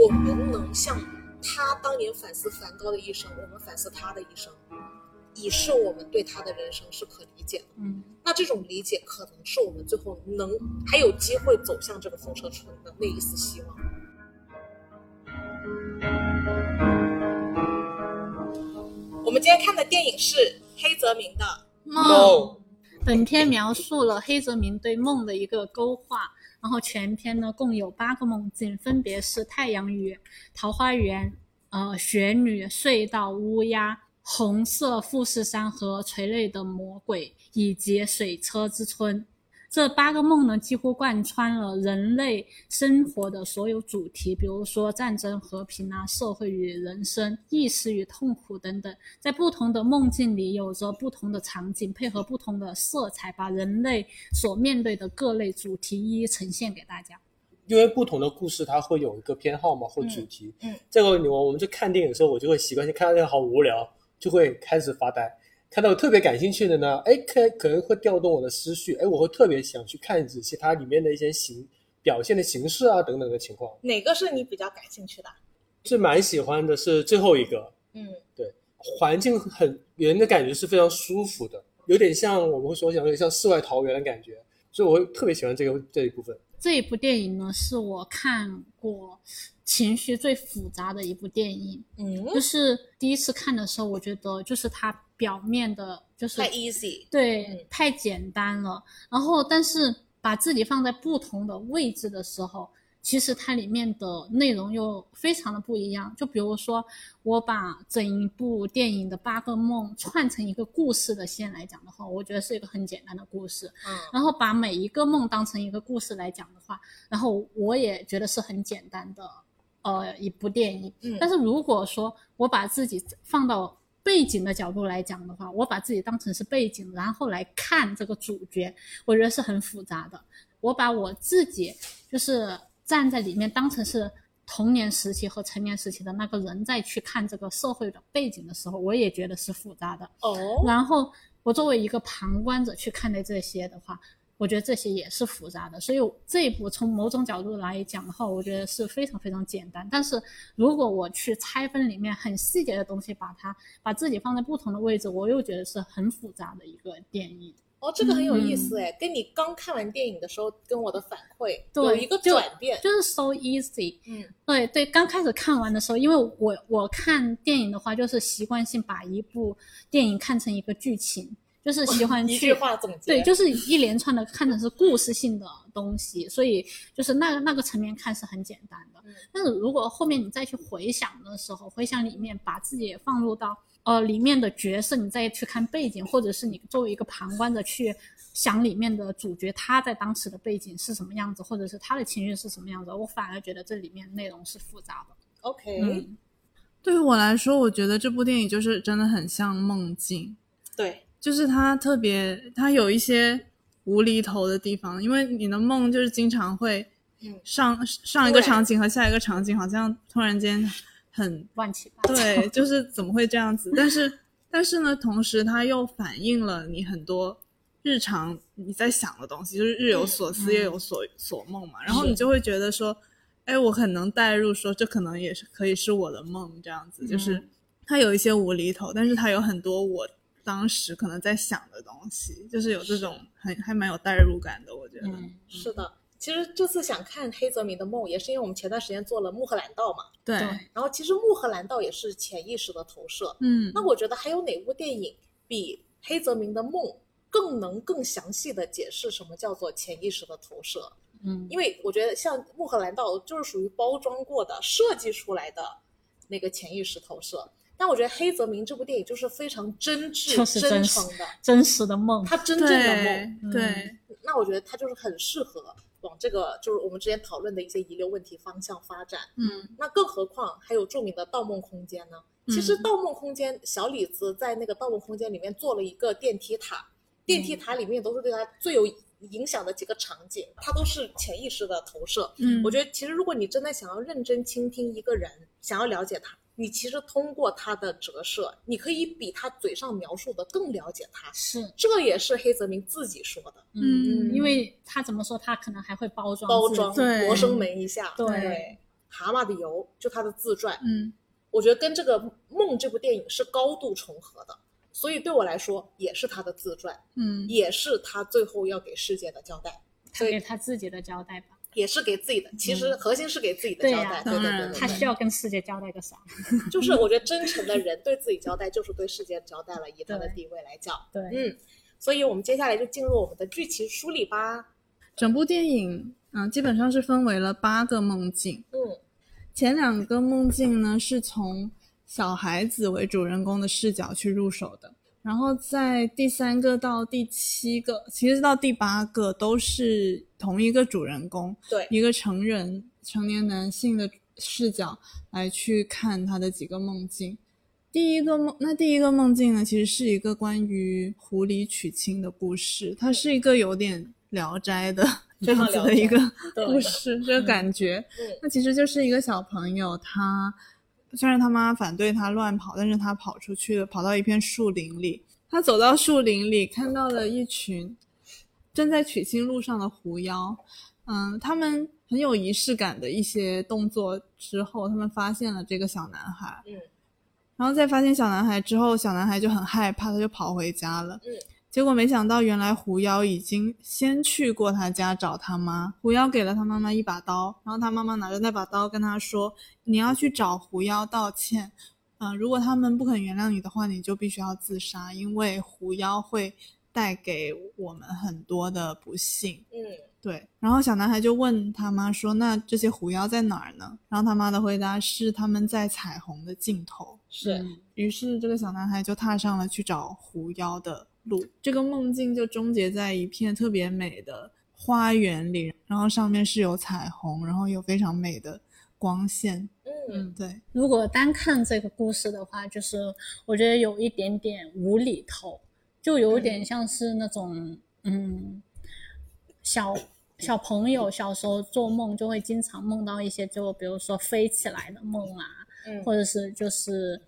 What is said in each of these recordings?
我们能像他当年反思梵高的一生，我们反思他的一生，以示我们对他的人生是可理解的。嗯，那这种理解可能是我们最后能还有机会走向这个风车村的那一丝希望。我们今天看的电影是黑泽明的《梦本片描述了黑泽明对梦的一个勾画，然后全篇呢共有八个梦境，分别是太阳雨、桃花源、呃雪女、隧道、乌鸦、红色富士山和垂泪的魔鬼，以及水车之村。这八个梦呢，几乎贯穿了人类生活的所有主题，比如说战争、和平啊、社会与人生、意识与痛苦等等。在不同的梦境里，有着不同的场景，配合不同的色彩，把人类所面对的各类主题一一呈现给大家。因为不同的故事它会有一个偏好嘛或主题。嗯嗯这个我我们在看电影的时候，我就会习惯性看到这个好无聊，就会开始发呆。看到特别感兴趣的呢，哎，可可能会调动我的思绪，哎，我会特别想去看仔细它里面的一些形表现的形式啊等等的情况。哪个是你比较感兴趣的？是蛮喜欢的是最后一个，嗯对环境很给人的感觉是非常舒服的，有点像我们会说想有点像世外桃源的感觉，所以我会特别喜欢这个这一部分。这一部电影呢，是我看过情绪最复杂的一部电影。嗯，就是第一次看的时候，我觉得就是它表面的，就是太 easy。对、嗯太简单了。然后，但是把自己放在不同的位置的时候，其实它里面的内容又非常的不一样。就比如说，我把整一部电影的八个梦串成一个故事的线来讲的话，我觉得是一个很简单的故事。嗯然后把每一个梦当成一个故事来讲的话，然后我也觉得是很简单的，呃，一部电影。嗯但是如果说我把自己放到背景的角度来讲的话，我把自己当成是背景，然后来看这个主角，我觉得是很复杂的。我把我自己就是站在里面当成是童年时期和成年时期的那个人再去看这个社会的背景的时候，我也觉得是复杂的。哦，然后我作为一个旁观者去看待这些的话，我觉得这些也是复杂的。所以这一步从某种角度来讲的话，我觉得是非常非常简单。但是如果我去拆分里面很细节的东西，把它把自己放在不同的位置，我又觉得是很复杂的一个电影。哦，这个很有意嗯思哎，跟你刚看完电影的时候跟我的反馈对有一个转变。就是 so easy。嗯对对，刚开始看完的时候，因为我我看电影的话，就是习惯性把一部电影看成一个剧情，就是喜欢 去一句话总结。对，就是一连串的看成是故事性的东西，所以就是那个那个层面看是很简单的。嗯但是如果后面你再去回想的时候，回想里面把自己也放入到呃里面的角色，你再去看背景，或者是你作为一个旁观者去想里面的主角他在当时的背景是什么样子，或者是他的情绪是什么样子，我反而觉得这里面内容是复杂的。OK，、嗯，对于我来说，我觉得这部电影就是真的很像梦境，对，就是它特别，它有一些无厘头的地方，因为你的梦就是经常会嗯上上一个场景和下一个场景好像突然间很 乱七八糟。对，就是怎么会这样子？但是 但是呢，同时它又反映了你很多日常你在想的东西，就是日有所思，嗯夜有所所梦嘛。然后你就会觉得说，哎，我很能代入，说这可能也是可以是我的梦这样子。就是嗯它有一些无厘头，但是它有很多我当时可能在想的东西，就是有这种很还蛮有代入感的，我觉得。嗯，是的。其实这次想看黑泽明的梦，也是因为我们前段时间做了穆赫兰道嘛。对，对然后其实穆赫兰道也是潜意识的投射。嗯，那我觉得还有哪部电影比黑泽明的梦更能更详细的解释什么叫做潜意识的投射？嗯，因为我觉得像穆赫兰道就是属于包装过的、设计出来的那个潜意识投射。但我觉得黑泽明这部电影就是非常真挚、就是真真诚的，真实的梦。他真正的梦。对对嗯那我觉得他就是很适合往这个就是我们之前讨论的一些遗留问题方向发展。嗯那更何况还有著名的《盗梦空间》呢？其实《盗梦空间》小李子在那个《盗梦空间》里面做了一个电梯塔，电梯塔里面都是对他最有影响的几个场景，它都是潜意识的投射。嗯，我觉得其实如果你真的想要认真倾听一个人，想要了解他，你其实通过他的折射，你可以比他嘴上描述的更了解他。是，这也是黑泽明自己说的，嗯因为他怎么说，他可能还会包装包装对罗生门一下。对对蛤蟆的油》，就他的自传，嗯我觉得跟这个《梦》这部电影是高度重合的，所以对我来说也是他的自传，嗯也是他最后要给世界的交代，他给他自己的交代吧。也是给自己的，其实核心是给自己的交代，对对对他需要跟世界交代个啥？就是我觉得真诚的人对自己交代，就是对世界交代了。以他的对地位来讲，对，嗯，所以我们接下来就进入我们的剧情梳理吧。整部电影嗯、基本上是分为了八个梦境，嗯前两个梦境呢是从小孩子为主人公的视角去入手的，然后在第三个到第七个，其实到第八个都是同一个主人公，对一个成人成年男性的视角来去看他的几个梦境。第一个梦，那第一个梦境呢，其实是一个关于狐狸娶亲的故事，它是一个有点《聊斋》的 这样子的一个故事，这个感觉。嗯那其实就是一个小朋友，他虽然他妈反对他乱跑，但是他跑出去了，跑到一片树林里。他走到树林里，看到了一群正在取经路上的狐妖。嗯，他们很有仪式感的一些动作之后，他们发现了这个小男孩。嗯然后在发现小男孩之后，小男孩就很害怕，他就跑回家了。嗯结果没想到，原来狐妖已经先去过他家找他妈。狐妖给了他妈妈一把刀，然后他妈妈拿着那把刀跟他说：“你要去找狐妖道歉。嗯、如果他们不肯原谅你的话，你就必须要自杀，因为狐妖会带给我们很多的不幸。”嗯对，然后小男孩就问他妈说：“那这些狐妖在哪儿呢？”然后他妈的回答是：“他们在彩虹的尽头。”是嗯于是这个小男孩就踏上了去找狐妖的路。这个梦境就终结在一片特别美的花园里，然后上面是有彩虹，然后有非常美的光线。嗯对，如果单看这个故事的话，就是我觉得有一点点无厘头，就有点像是那种嗯小小朋友小时候做梦就会经常梦到一些，就比如说飞起来的梦啊，嗯或者是就是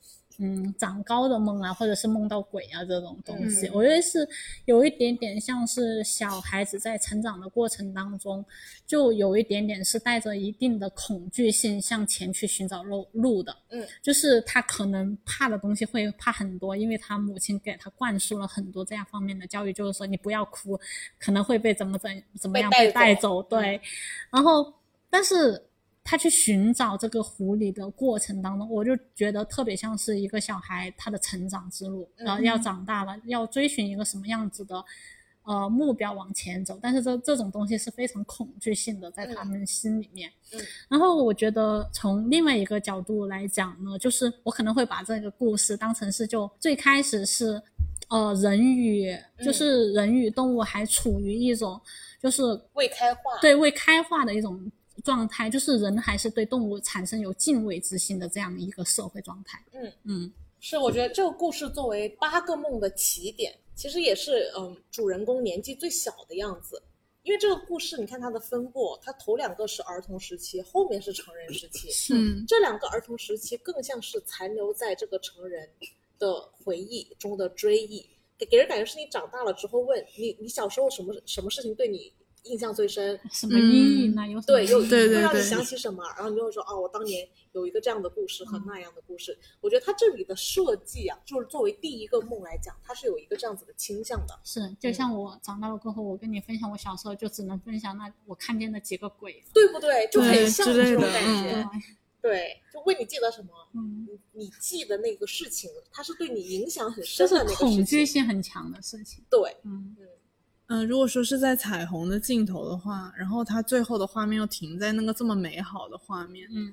嗯长高的梦啊，或者是梦到鬼啊这种东西，嗯我觉得是有一点点像是小孩子在成长的过程当中，就有一点点是带着一定的恐惧性向前去寻找路路的。嗯，就是他可能怕的东西会怕很多，因为他母亲给他灌输了很多这样方面的教育，就是说你不要哭，可能会被怎么怎怎么样被带走。对，然后但是他去寻找这个狐狸的过程当中，我就觉得特别像是一个小孩他的成长之路，然后要长大了，要追寻一个什么样子的呃目标往前走，但是这这种东西是非常恐惧性的，在他们心里面。嗯然后我觉得从另外一个角度来讲呢，就是我可能会把这个故事当成是就最开始是。呃，人与就是人与动物还处于一种就是未开化，对未开化的一种状态，就是人还是对动物产生有敬畏之心的这样一个社会状态。嗯嗯是我觉得这个故事作为八个梦的起点，其实也是嗯主人公年纪最小的样子。因为这个故事，你看它的分布，它头两个是儿童时期，后面是成人时期。是嗯这两个儿童时期更像是残留在这个成人的回忆中的追忆，给给人感觉是你长大了之后问你，你小时候什么什么事情对你印象最深？什么阴影呢？有对，又会让你想起什么，然后你就会说哦，我当年有一个这样的故事和那样的故事。我觉得它这里的设计啊，就是作为第一个梦来讲，它是有一个这样子的倾向的。是，就像我长大了过后，我跟你分享我小时候，就只能分享那我看见的几个鬼。对不对？就很像这种感觉。嗯对，就问你记得什么，嗯，你你记得那个事情，它是对你影响很深的那个恐事情。惧性很强的事情。对，嗯嗯、如果说是在彩虹的尽头的话，然后它最后的画面又停在那个这么美好的画面，嗯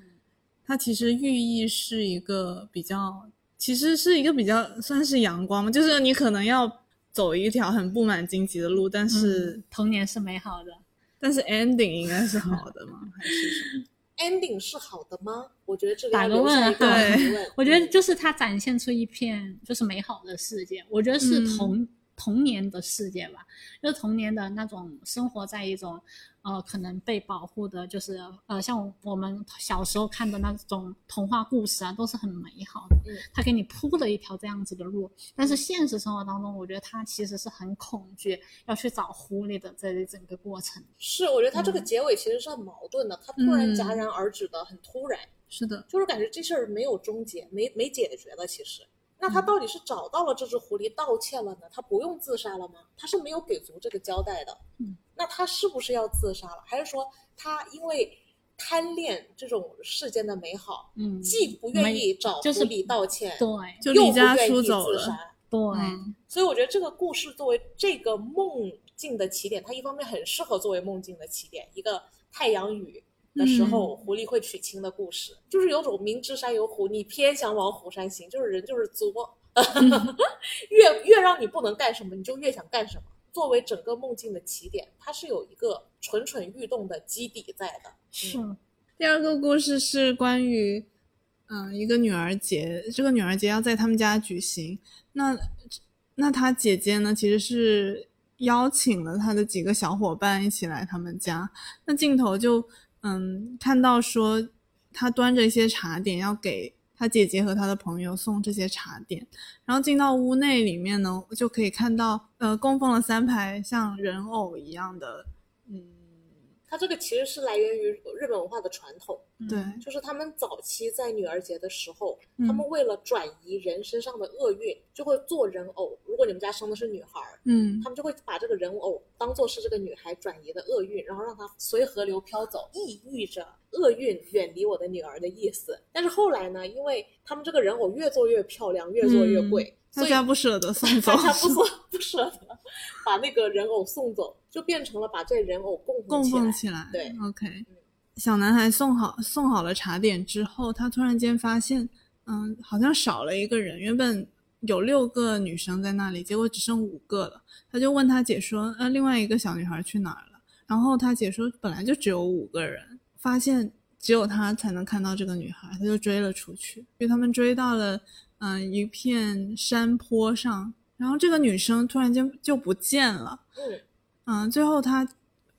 它其实寓意是一个比较，其实是一个比较算是阳光嘛，就是你可能要走一条很布满荆棘的路，但是、嗯童年是美好的。但是 ending 应该是好的吗？还是什么？ending 是好的吗？我觉得这个打个问号疑问。我觉得就是它展现出一片就是美好的世界，我觉得是嗯童、年的世界吧，就是童年的那种生活在一种呃可能被保护的，就是呃像我们小时候看的那种童话故事啊，都是很美好的。嗯，他给你铺了一条这样子的路，但是现实生活当中，我觉得他其实是很恐惧要去找狐狸的这一整个过程。是，我觉得他这个结尾其实是很矛盾的，他突然戛然而止的很突然，是的，就是感觉这事儿没有终结，没没解决的。其实，那他到底是找到了这只狐狸道歉了呢？他不用自杀了吗？他是没有给足这个交代的。嗯，那他是不是要自杀了？还是说他因为贪恋这种世间的美好，嗯，既不愿意找狐狸道歉，对就又不愿意出走了。自杀？对，嗯所以我觉得这个故事作为这个梦境的起点，它一方面很适合作为梦境的起点，一个太阳雨的时候，狐狸会娶亲的故事，就是有种明知山有虎，你偏想往虎山行，就是人就是作 越越让你不能干什么，你就越想干什么。作为整个梦境的起点，它是有一个蠢蠢欲动的基底在的。是，第二个故事是关于，嗯，一个女儿节。这个女儿节要在他们家举行。那那她姐姐呢，其实是邀请了她的几个小伙伴一起来他们家。那镜头就嗯看到说，他端着一些茶点要给他姐姐和他的朋友送这些茶点。然后进到屋内里面呢，就可以看到呃供奉了三排像人偶一样的，嗯，它这个其实是来源于日本文化的传统，对，就是他们早期在女儿节的时候，嗯他们为了转移人身上的厄运，就会做人偶。如果你们家生的是女孩儿，嗯他们就会把这个人偶当做是这个女孩转移的厄运，然后让她随河流飘走，意喻着厄运远离我的女儿的意思。但是后来呢，因为他们这个人偶越做越漂亮，越做越贵，大家不舍得送 走大，家不舍不舍得把那个人偶送走，就变成了把这人偶供供起来。奉起来。对，OK。小男孩送好送好了茶点之后，他突然间发现，嗯，好像少了一个人。原本有六个女生在那里，结果只剩五个了。他就问他姐说：“呃，另外一个小女孩去哪儿了？”然后他姐说：“本来就只有五个人，发现只有他才能看到这个女孩，他就追了出去。因为他们追到了，嗯、一片山坡上，然后这个女生突然间就不见了。嗯，嗯，最后他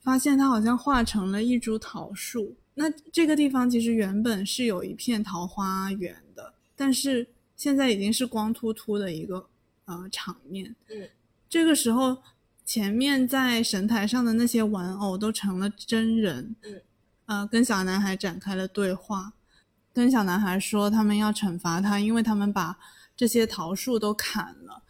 发现他好像化成了一株桃树。那这个地方其实原本是有一片桃花源的，但是现在已经是光秃秃的一个呃场面。嗯，这个时候前面在神台上的那些玩偶都成了真人。嗯，呃，跟小男孩展开了对话，跟小男孩说他们要惩罚他，因为他们把这些桃树都砍了。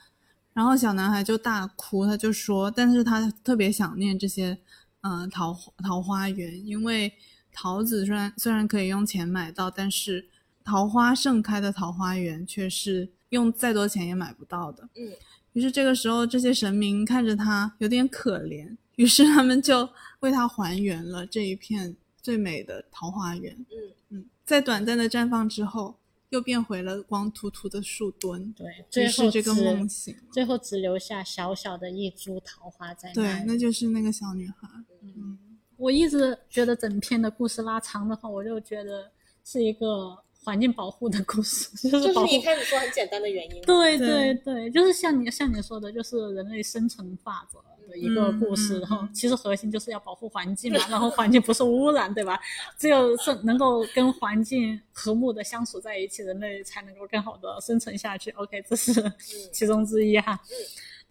然后小男孩就大哭，他就说，但是他特别想念这些，嗯、桃桃花源，因为桃子虽然虽然可以用钱买到，但是桃花盛开的桃花源却是用再多钱也买不到的。嗯，于是这个时候，这些神明看着他有点可怜，于是他们就为他还原了这一片最美的桃花源。嗯嗯，在短暂的绽放之后，又变回了光秃秃的树墩。对，于最后是这个梦醒。最后只留下小小的一株桃花在对那，里。那就是那个小女孩。嗯，我一直觉得整篇的故事拉长的话，我就觉得是一个环境保护的故事，就这是一开始说很简单的原因。对对对对，就是像你像你说的，就是人类生存法则的一个故事。然后其实核心就是要保护环境嘛，然后环境不受污染，对吧？只有是能够跟环境和睦的相处在一起，人类才能够更好的生存下去。OK，这是 其中之一哈。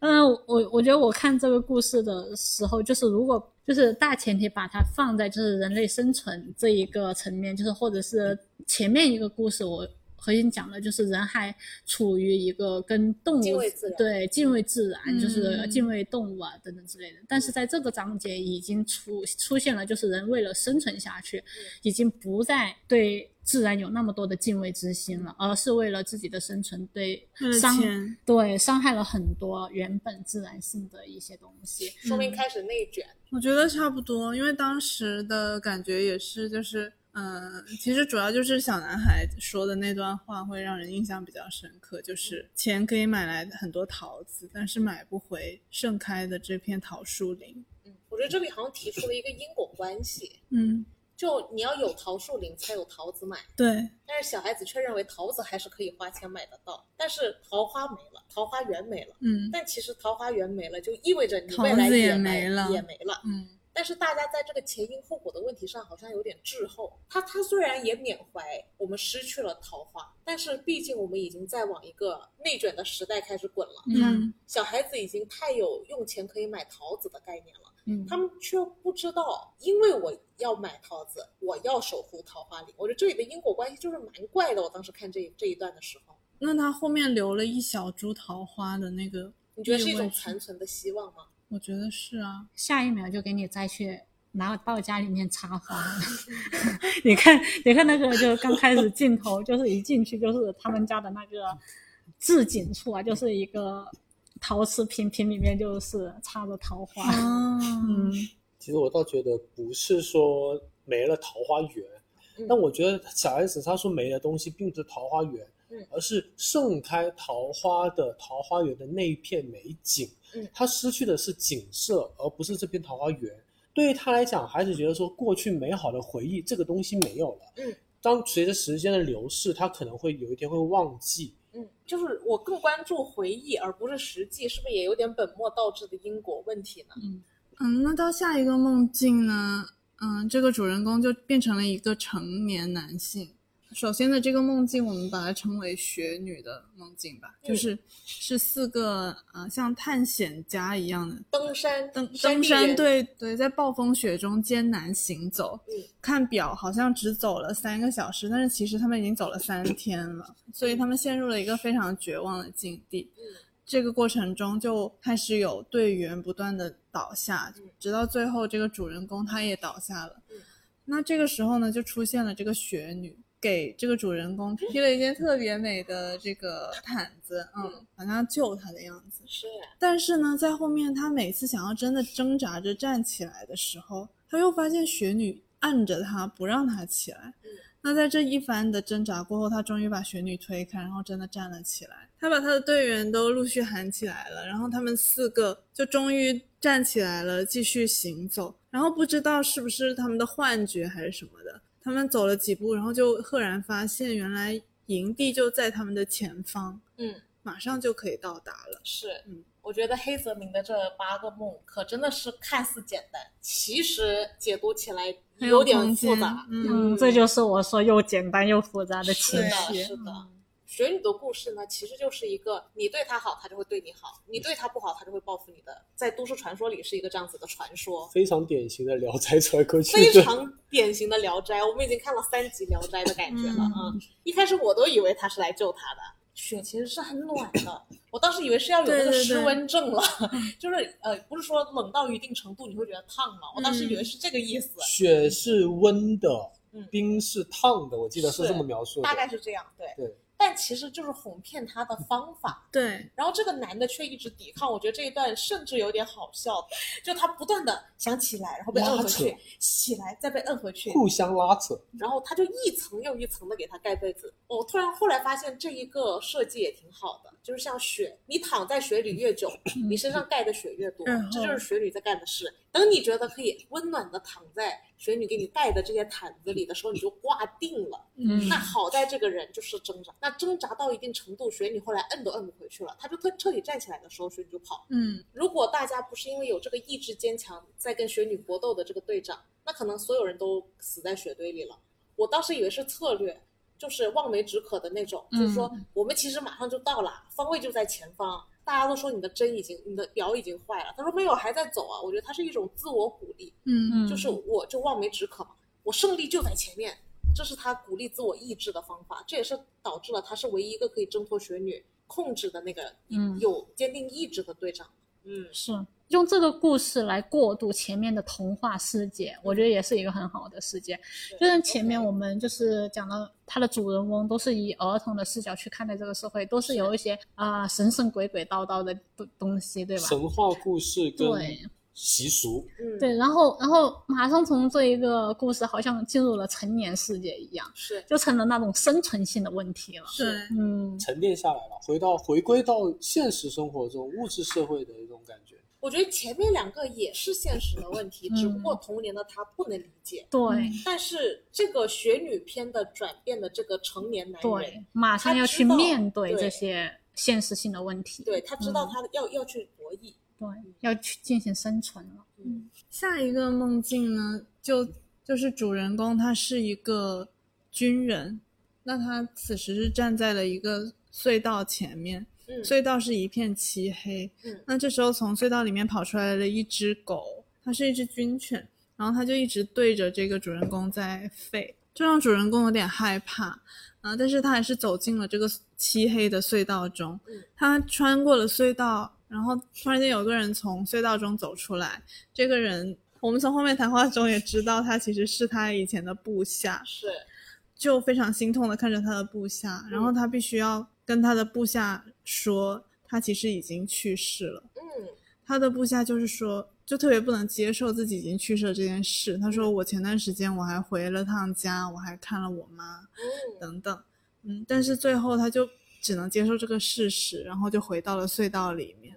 嗯，我我觉得我看这个故事的时候，就是如果就是大前提把它放在就是人类生存这一个层面，就是或者是前面一个故事，我核心讲的就是人还处于一个跟动物对敬畏自然，就是嗯敬畏动物啊等等之类的。但是在这个章节已经出出现了，就是人为了生存下去，已经不再对自然有那么多的敬畏之心了，而是为了自己的生存对伤钱对伤害了很多原本自然性的一些东西。说明开始内卷。我觉得差不多，因为当时的感觉也是，就是，嗯、其实主要就是小男孩说的那段话会让人印象比较深刻，就是钱可以买来很多桃子，但是买不回盛开的这片桃树林。嗯，我觉得这里好像提出了一个因果关系，嗯，就你要有桃树林才有桃子买，对，但是小孩子却认为桃子还是可以花钱买得到，但是桃花没了，桃花源没了。嗯。但其实桃花源没了，就意味着你未来也没没了。也没了。嗯但是大家在这个前因后果的问题上好像有点滞后。他他虽然也缅怀我们失去了桃花，但是毕竟我们已经在往一个内卷的时代开始滚了。嗯小孩子已经太有用钱可以买桃子的概念了，嗯，他们却不知道，因为我要买桃子，我要守护桃花林。我觉得这里的因果关系就是蛮怪的。我当时看这这一段的时候，那他后面留了一小株桃花的那个，你觉得是一种残存的希望吗？我觉得是啊，下一秒就给你摘去拿到家里面插花。你看，你看那个，就刚开始镜头，就是一进去就是他们家的那个置景处啊，就是一个陶瓷瓶，瓶里面就是插着桃花。哦，嗯，其实我倒觉得不是说没了桃花源，嗯但我觉得小 S 他说没的东西并不是桃花源，嗯而是盛开桃花的桃花源的那一片美景，嗯他失去的是景色，而不是这片桃花源。对于他来讲，还是觉得说过去美好的回忆这个东西没有了。嗯，当随着时间的流逝，他可能会有一天会忘记。嗯，就是我更关注回忆而不是实际，是不是也有点本末倒置的因果问题呢？嗯，那到下一个梦境呢？嗯，这个主人公就变成了一个成年男性。首先的这个梦境，我们把它称为雪女的梦境吧，嗯就是是四个呃像探险家一样的登山登登山，队，对对，在暴风雪中艰难行走。嗯看表好像只走了三个小时，但是其实他们已经走了三天了，所以他们陷入了一个非常绝望的境地。嗯这个过程中就开始有队员不断的倒下嗯，直到最后这个主人公他也倒下了嗯。那这个时候呢，就出现了这个雪女，给这个主人公披了一件特别美的这个毯子，嗯嗯，好像要救他的样子。是但是呢，在后面他每次想要真的挣扎着站起来的时候，他又发现雪女按着他不让他起来。嗯那在这一番的挣扎过后，他终于把雪女推开，然后真的站了起来。他把他的队员都陆续喊起来了，然后他们四个就终于站起来了，继续行走。然后不知道是不是他们的幻觉还是什么的，他们走了几步，然后就赫然发现原来营地就在他们的前方，嗯，马上就可以到达了。是，嗯，我觉得黑泽明的这八个梦可真的是看似简单，其实解读起来有点复杂。嗯嗯，这就是我说又简单又复杂的情是的，绪。是的。雪女的故事呢，其实就是一个你对她好，她就会对你好；你对她不好，她就会报复你的。在都市传说里是一个这样子的传说，非常典型的《聊斋》传过去非，常典型的《聊斋》。我们已经看了三集《聊斋》的感觉了嗯啊、嗯！一开始我都以为他是来救她的。雪其实是很暖的，我当时以为是要有那个失温症了，就是呃，不是说冷到一定程度你会觉得烫吗？我当时以为是这个意思，雪是温的嗯，冰是烫的，我记得是是这么描述的。大概是这样，对。对，但其实就是哄骗他的方法。对，然后这个男的却一直抵抗，我觉得这一段甚至有点好笑，就他不断的想起来，然后被摁回去，起来再被摁回去，互相拉扯。然后他就一层又一层的给他盖被子。我突然后来发现这一个设计也挺好的，就是像雪，你躺在雪里越久，你身上盖的雪越多，这就是雪女在干的事。等你觉得可以温暖的躺在雪女给你带的这些毯子里的时候，你就挂定了。嗯那好在这个人就是挣扎，那挣扎到一定程度，雪女后来摁都摁不回去了，他就彻彻底站起来的时候，雪女就跑。嗯，如果大家不是因为有这个意志坚强，在跟雪女搏斗的这个队长，那可能所有人都死在雪堆里了。我当时以为是策略，就是望梅止渴的那种，就是说我们其实马上就到了，方位就在前方。大家都说你的针已经，你的表已经坏了。他说没有，还在走啊。我觉得他是一种自我鼓励，嗯嗯，就是我就望梅止渴嘛，我胜利就在前面，这是他鼓励自我意志的方法。这也是导致了他是唯一一个可以挣脱雪女控制的那个嗯有坚定意志的队长。嗯，是用这个故事来过渡前面的童话世界，我觉得也是一个很好的世界。就像前面我们就是讲到它的主人翁都是以儿童的视角去看待这个社会，都是有一些啊、神神鬼鬼叨叨的东东西，对吧？神话故事跟对习俗，嗯，对，然后然后马上从这一个故事好像进入了成年世界一样，是就成了那种生存性的问题了。是，嗯，沉淀下来了，回到回归到现实生活中物质社会的一种感觉。我觉得前面两个也是现实的问题，嗯只不过童年的他不能理解。对但是这个学女篇的转变的这个成年男人对，，马上要去面对对这些现实性的问题。对他知道嗯他要、要去博弈，对，要去进行生存了。嗯下一个梦境呢，就就是主人公他是一个军人，那他此时是站在了一个隧道前面，嗯隧道是一片漆黑。嗯那这时候从隧道里面跑出来了一只狗，它是一只军犬，然后它就一直对着这个主人公在吠，这让主人公有点害怕。啊、但是他还是走进了这个漆黑的隧道中嗯。他穿过了隧道，然后突然间有个人从隧道中走出来。这个人，我们从后面谈话中也知道，他其实是他以前的部下。是就非常心痛的看着他的部下，然后他必须要跟他的部下说，他其实已经去世了。嗯他的部下就是说，就特别不能接受自己已经去世了这件事。他说：“我前段时间我还回了趟家，我还看了我妈，嗯等等。”嗯，但是最后他就只能接受这个事实，然后就回到了隧道里面。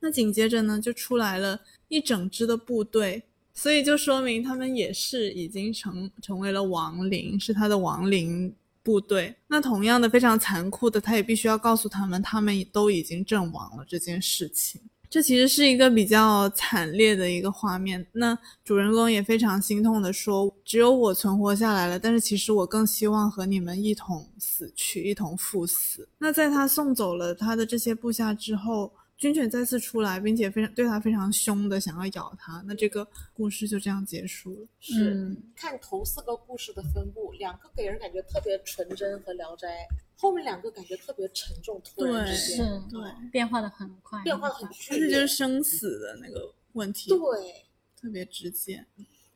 那紧接着呢，就出来了一整支的部队，所以就说明他们也是已经成成为了亡灵，是他的亡灵部队。那同样的，非常残酷的，他也必须要告诉他们，他们都已经阵亡了这件事情。这其实是一个比较惨烈的一个画面。那主人公也非常心痛的说：“只有我存活下来了，但是其实我更希望和你们一同死去，一同赴死。”那在他送走了他的这些部下之后，军犬再次出来，并且非常对他非常凶的想要咬他。那这个故事就这样结束了。是。嗯，看头四个故事的分布，两个给人感觉特别纯真和聊斋，后面两个感觉特别沉重，突然对之是间对，变化的很快，变化得很剧而且就是。生死的那个问题，对，特别直接。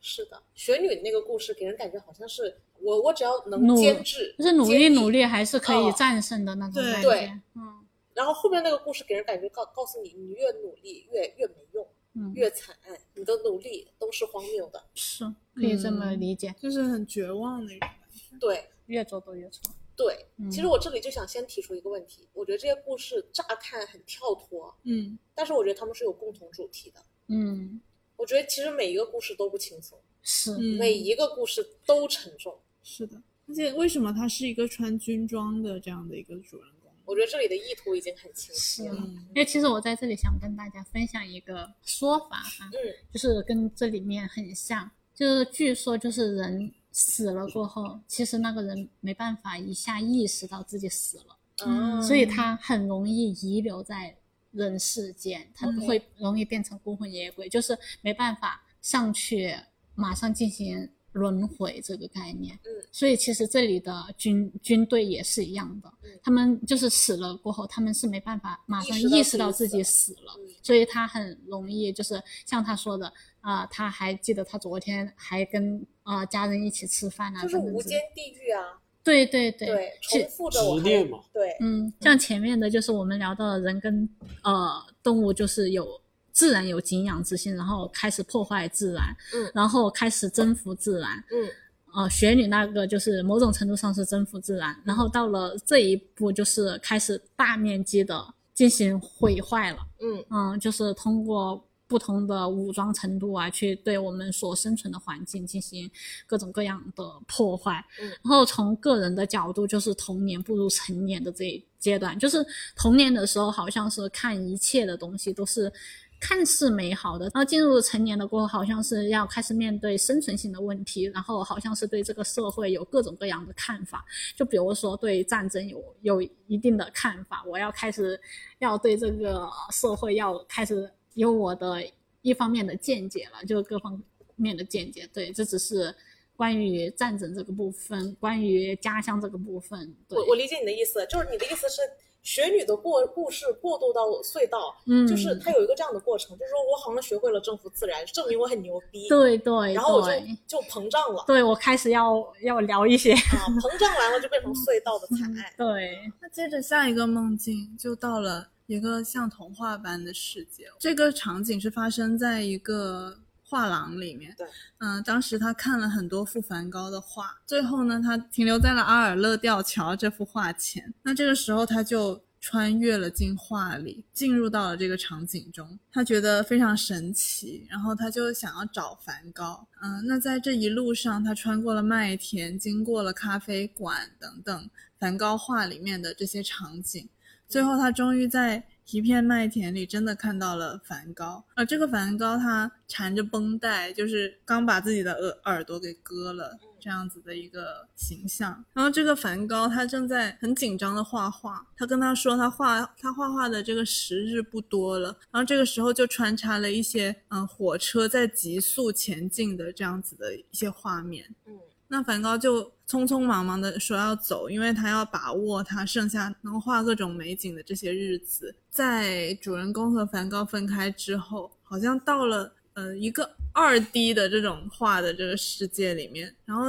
是的，雪女那个故事给人感觉好像是我，我只要能坚持，就是努力努力还是可以哦战胜的那种对感对觉。嗯然后后面那个故事给人感觉告告诉你，你越努力越越没用，嗯，越惨，你的努力都是荒谬的。是可以这么嗯理解，就是很绝望的一种感觉。对越做都越错。对，嗯其实我这里就想先提出一个问题，我觉得这些故事乍看很跳脱，嗯，但是我觉得他们是有共同主题的。嗯，我觉得其实每一个故事都不轻松，是，嗯每一个故事都沉重。是的。而且为什么他是一个穿军装的这样的一个主人公？我觉得这里的意图已经很清晰了。嗯。因为其实我在这里想跟大家分享一个说法哈，嗯。就是跟这里面很像，就是据说就是人死了过后，其实那个人没办法一下意识到自己死了，嗯，所以他很容易遗留在人世间，他不会容易变成孤魂野鬼，就是没办法上去马上进行轮回这个概念。嗯。所以其实这里的军军队也是一样的嗯，他们就是死了过后，他们是没办法马上意识到自己死了，嗯。所以他很容易就是像他说的啊、他还记得他昨天还跟啊、家人一起吃饭啊，就是等等之类无间地狱啊，对对对重复着我还执念嘛。对，嗯，像前面的就是我们聊到的人跟呃动物就是有自然有敬仰之心，然后开始破坏自然，嗯然后开始征服自然，嗯呃，雪女那个就是某种程度上是征服自然，然后到了这一步就是开始大面积的进行毁坏了，嗯嗯，就是通过不同的武装程度啊，去对我们所生存的环境进行各种各样的破坏。嗯然后从个人的角度，就是童年步入成年的这一阶段，就是童年的时候，好像是看一切的东西都是。看似美好的，然后进入成年的过后，好像是要开始面对生存性的问题，然后好像是对这个社会有各种各样的看法。就比如说对战争有有一定的看法，我要开始要对这个社会要开始有我的一方面的见解了，就各方面的见解。对，这只是关于战争这个部分，关于家乡这个部分。对，我我理解你的意思，就是你的意思是雪女的过故事过渡到隧道，嗯，就是它有一个这样的过程，就是说我好像学会了征服自然，证明我很牛逼，对对然后我就，就膨胀了。对我开始要要聊一些，啊，膨胀完了就变成隧道的惨案。对，那接着下一个梦境就到了一个像童话般的世界，这个场景是发生在一个画廊里面。对，嗯、当时他看了很多幅梵高的画，最后呢，他停留在了阿尔勒吊桥这幅画前。那这个时候他就。穿越了进画里，进入到了这个场景中，他觉得非常神奇，然后他就想要找梵高。嗯，那在这一路上，他穿过了麦田，经过了咖啡馆等等梵高画里面的这些场景，最后他终于在一片麦田里真的看到了梵高，而这个梵高他缠着绷带，就是刚把自己的耳耳朵给割了。这样子的一个形象，然后这个梵高他正在很紧张的画画，他跟他说他画他画画的这个时日不多了，然后这个时候就穿插了一些嗯火车在急速前进的这样子的一些画面，嗯，那梵高就匆匆忙忙的说要走，因为他要把握他剩下能画各种美景的这些日子，在主人公和梵高分开之后，好像到了。呃，一个二 D 的这种画的这个世界里面，然后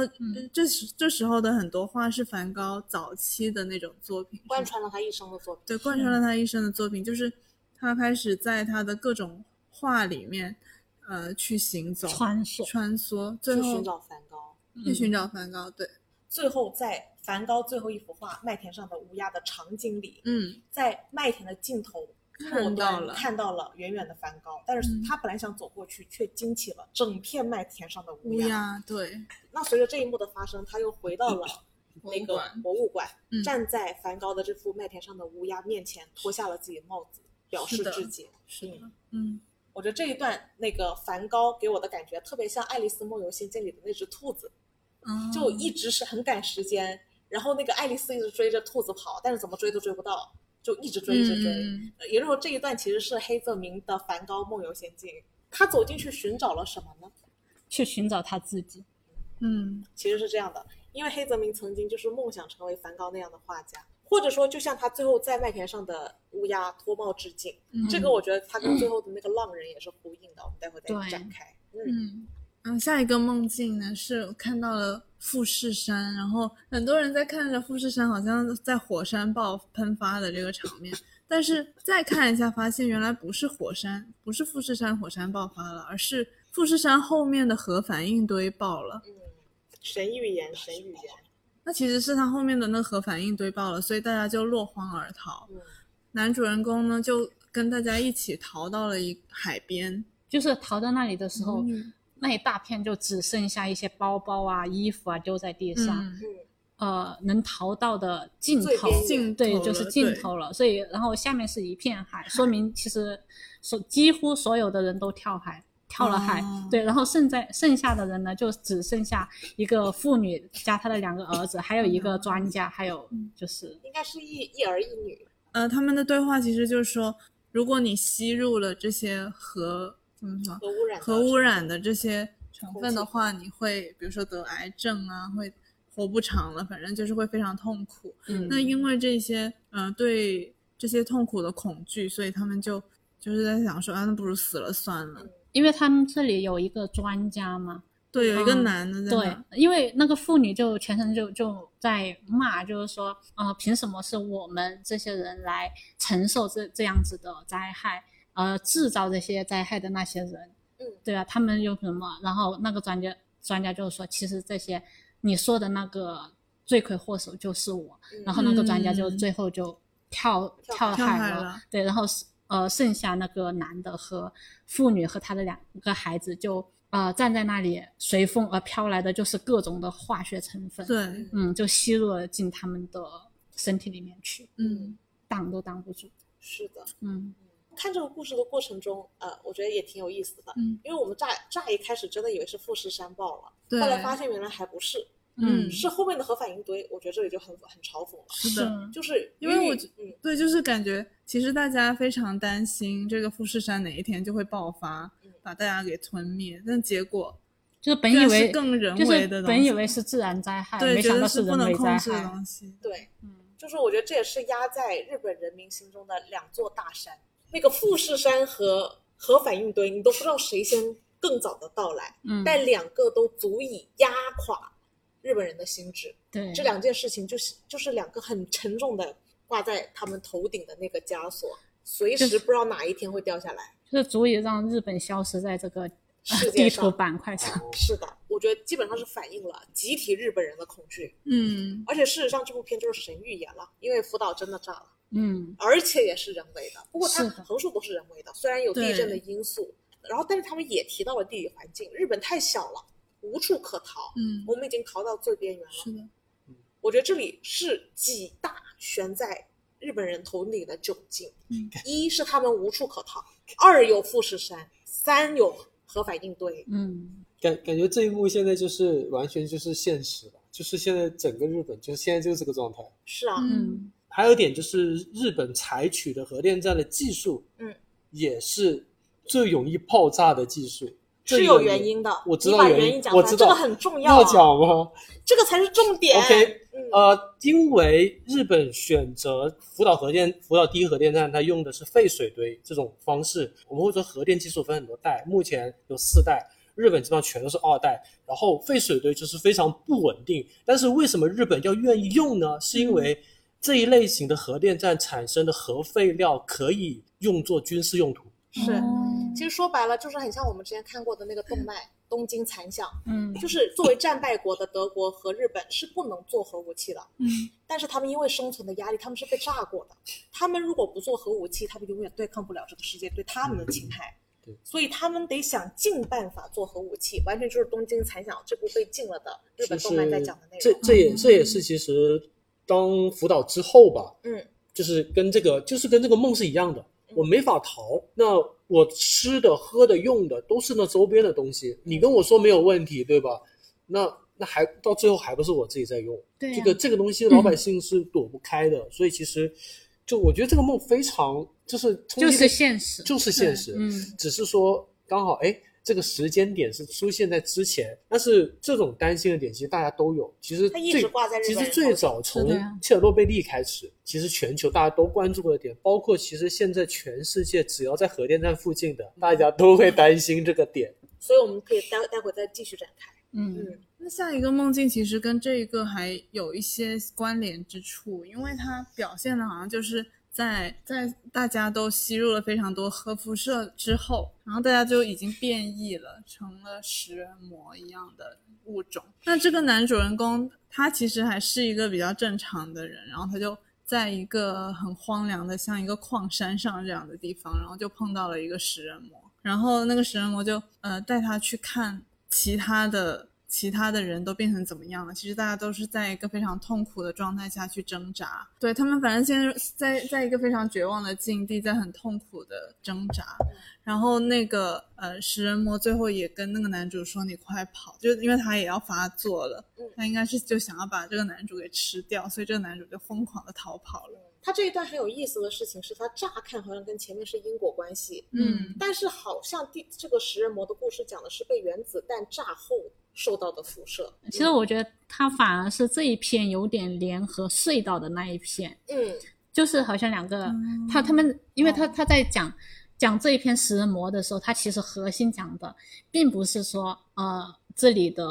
这时这时候的很多画是梵高早期的那种作品，贯穿了他一生的作品。对，贯穿了他一生的作品，就是他开始在他的各种画里面，呃，去行走、穿梭、穿梭，最后寻找梵高，去寻找梵高。对，最后在梵高最后一幅画《麦田上的乌鸦》的场景里，嗯，在麦田的尽头。看到了，看到了远远的梵高，但是他本来想走过去，却惊起了整片麦田上的乌鸦。对，那随着这一幕的发生，他又回到了那个博物馆，站在梵高的这幅麦田上的乌鸦面前，脱下了自己的帽子，表示致敬。是的，嗯，我觉得这一段那个梵高给我的感觉特别像《爱丽丝梦游仙境》里的那只兔子，就一直是很赶时间，然后那个爱丽丝一直追着兔子跑，但是怎么追都追不到。就一直追，一直追。也就是说，这一段其实是黑泽明的《梵高梦游仙境》。他走进去寻找了什么呢？去寻找他自己。嗯，其实是这样的，因为黑泽明曾经就是梦想成为梵高那样的画家，或者说就像他最后在麦田上的乌鸦脱帽致敬。这个我觉得他跟最后的那个浪人也是呼应的。我们待会再展开。嗯。嗯，下一个梦境呢是看到了富士山，然后很多人在看着富士山，好像在火山爆喷发的这个场面，但是再看一下，发现原来不是火山，不是富士山火山爆发了，而是富士山后面的核反应堆爆了。嗯，神预言，神预言。那其实是他后面的那核反应堆爆了，所以大家就落荒而逃。嗯，男主人公呢就跟大家一起逃到了一海边，就是逃到那里的时候。那一大片就只剩下一些包包啊、衣服啊丢在地上，呃，能逃到的尽头，对，就是尽头了。所以，然后下面是一片海，说明其实所几乎所有的人都跳海，跳了海。对，然后剩在剩下的人呢，就只剩下一个妇女加她的两个儿子，还有一个专家，还有就是应该是一一儿一女。呃，他们的对话其实就是说，如果你吸入了这些核。怎么说？核污染、核污染的这些成分的话，你会比如说得癌症啊，会活不长了，反正就是会非常痛苦。嗯，那因为这些，嗯，对这些痛苦的恐惧，所以他们就就是在想说，啊，那不如死了算了。因为他们这里有一个专家嘛，对，有一个男的在对，因为那个妇女就全程就就在骂，就是说，啊，凭什么是我们这些人来承受这这样子的灾害？呃，制造这些灾害的那些人，嗯，对啊，他们用什么？然后那个专家专家就是说，其实这些你说的那个罪魁祸首就是我。然后那个专家就最后就跳跳海了，对，然后呃剩下那个男的和妇女和他的两个孩子就呃站在那里，随风而飘来的就是各种的化学成分，对，嗯，就吸入了进他们的身体里面去，嗯，挡都挡不住。是的，嗯。看这个故事的过程中，呃，我觉得也挺有意思的，嗯，因为我们乍乍一开始真的以为是富士山爆了，对，后来发现原来还不是，嗯，是后面的核反应堆，我觉得这里就很很嘲讽了，是的，就是因为我，嗯，对，就是感觉其实大家非常担心这个富士山哪一天就会爆发，把大家给吞灭，但结果就是本以为更人为的，本以为是自然灾害，没想到是人为灾害，对，嗯，就是我觉得这也是压在日本人民心中的两座大山。那个富士山和核反应堆，你都不知道谁先更早的到来，嗯，但两个都足以压垮日本人的心智。对，这两件事情就是就是两个很沉重的挂在他们头顶的那个枷锁，随时不知道哪一天会掉下来，就是足以让日本消失在这个世界 地图板块上。是的，我觉得基本上是反映了集体日本人的恐惧。嗯，而且事实上这部片就是神预言了，因为福岛真的炸了。嗯，而且也是人为的，不过它横竖都是人为的，虽然有地震的因素，然后但是他们也提到了地理环境，日本太小了，无处可逃，嗯，我们已经逃到最边缘了，是的，我觉得这里是几大悬在日本人头顶的窘境：嗯。一是他们无处可逃，二有富士山，三有核反应堆。嗯。感感觉这一幕现在就是完全就是现实了，就是现在整个日本就是现在就是这个状态。是啊，嗯还有一点就是日本采取的核电站的技术，嗯，也是最容易爆炸的技术，这是有原因的。我知道原因讲道这个很重要、啊。要讲吗这个才是重点。？OK，嗯，呃，因为日本选择福岛核电福岛第一核电站，它用的是废水堆这种方式。我们会说核电技术分很多代，目前有四代，日本基本上全都是二代。然后废水堆就是非常不稳定，但是为什么日本要愿意用呢？是因为这一类型的核电站产生的核废料可以用作军事用途。是。哦其实说白了，就是很像我们之前看过的那个动漫《东京残响》，嗯就是作为战败国的德国和日本是不能做核武器的，嗯但是他们因为生存的压力，他们是被炸过的。他们如果不做核武器，他们永远对抗不了这个世界对他们的侵害。对所以他们得想尽办法做核武器，完全就是《东京残响》这部被禁了的日本动漫在讲的内容。这这也这也是其实当辅导之后吧，嗯，就是跟这个就是跟这个梦是一样的，我没法逃。那我吃的、喝的、用的都是那周边的东西，你跟我说没有问题，对吧？那那还到最后还不是我自己在用？对呀这个这个东西老百姓是躲不开的，所以其实就我觉得这个梦非常就是就是现实就是现实，嗯只是说刚好哎。这个时间点是出现在之前，但是这种担心的点其实大家都有。其实它一最直挂在日其实最早从切尔诺贝利开始，其实全球大家都关注过的点，包括其实现在全世界只要在核电站附近的，大家都会担心这个点。所以我们可以待待会再继续展开。嗯嗯，那下一个梦境其实跟这一个还有一些关联之处，因为它表现的好像就是在在大家都吸入了非常多核辐射之后，然后大家就已经变异了，成了食人魔一样的物种。那这个男主人公他其实还是一个比较正常的人，然后他就在一个很荒凉的像一个矿山上这样的地方，然后就碰到了一个食人魔，然后那个食人魔就呃带他去看其他的其他的人都变成怎么样了。其实大家都是在一个非常痛苦的状态下去挣扎，对他们反正现在在在一个非常绝望的境地，在很痛苦的挣扎。然后那个呃食人魔最后也跟那个男主说：“你快跑！”就因为他也要发作了嗯，他应该是就想要把这个男主给吃掉，所以这个男主就疯狂的逃跑了。他这一段很有意思的事情是，他乍看好像跟前面是因果关系，嗯但是好像第这个食人魔的故事讲的是被原子弹炸后受到的辐射。其实我觉得它反而是这一片有点联合隧道的那一片，嗯，就是好像两个嗯他他们，因为他哦他在讲讲这一篇食人魔的时候，他其实核心讲的并不是说呃这里的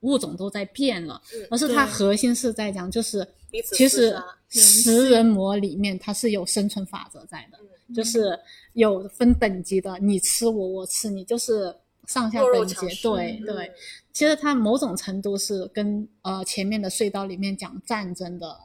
物种都在变了，嗯而是他核心是在讲就是彼此其实食人魔里面它是有生存法则在的，嗯就是有分等级的，你吃我，我吃你，就是上下弱肉等级强。食嗯对对，其实它某种程度是跟呃前面的隧道里面讲战争的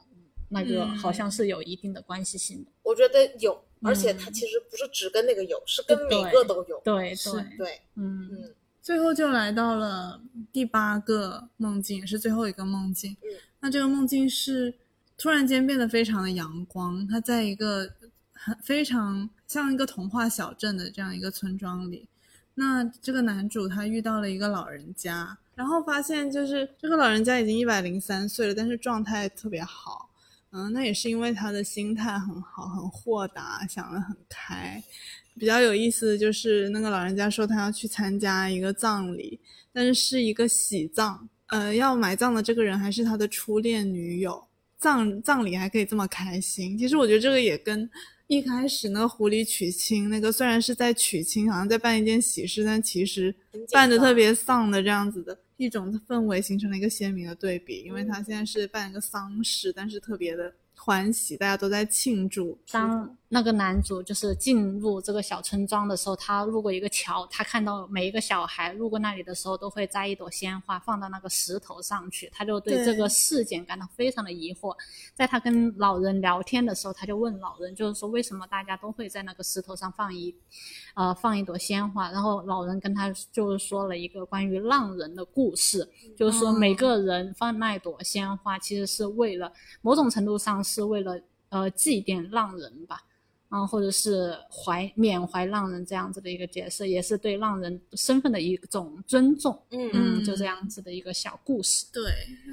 那个嗯好像是有一定的关系性的。我觉得有，而且嗯它其实不是只跟那个有，是跟每个都有。对对，对，嗯嗯最后就来到了第八个梦境，也是最后一个梦境。嗯，那这个梦境是突然间变得非常的阳光，它在一个很非常像一个童话小镇的这样一个村庄里。那这个男主他遇到了一个老人家，然后发现就是这个老人家已经一百零三岁了，但是状态特别好。嗯，那也是因为他的心态很好，很豁达，想得很开。比较有意思的就是那个老人家说他要去参加一个葬礼，但是是一个喜葬，呃，要埋葬的这个人还是他的初恋女友，葬葬礼还可以这么开心。其实我觉得这个也跟一开始那个狐狸娶亲那个虽然是在娶亲，好像在办一件喜事，但其实办的特别丧的这样子的一种氛围，形成了一个鲜明的对比。因为他现在是办一个丧事，但是特别的欢喜，大家都在庆祝。当那个男主就是进入这个小村庄的时候，他路过一个桥，他看到每一个小孩路过那里的时候，都会摘一朵鲜花放到那个石头上去，他就对对这个事件感到非常的疑惑。在他跟老人聊天的时候，他就问老人，就是说为什么大家都会在那个石头上放一，呃，放一朵鲜花？然后老人跟他就是说了一个关于浪人的故事，就是说每个人放那一朵鲜花，其实是为了某种程度上是为了呃祭奠浪人吧。嗯，或者是怀缅怀浪人这样子的一个角色，也是对浪人身份的一种尊重。嗯嗯，就这样子的一个小故事。对，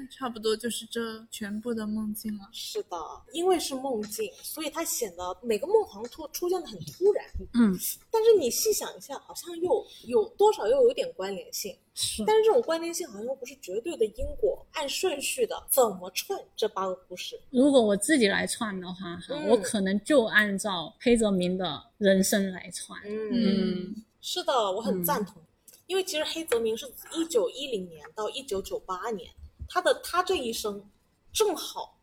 差不多就是这全部的梦境了。是的，因为是梦境，所以它显得每个梦好像突出现的很突然。嗯，但是你细想一下，好像又有多少又有点关联性。是。但是这种关联性好像又不是绝对的因果，按顺序的怎么串这八个故事？如果我自己来串的话，哈、嗯我可能就按照黑泽明的人生来串。嗯，是的，我很嗯赞同。因为其实黑泽明是一九一零年到一九九八年，他的他这一生正好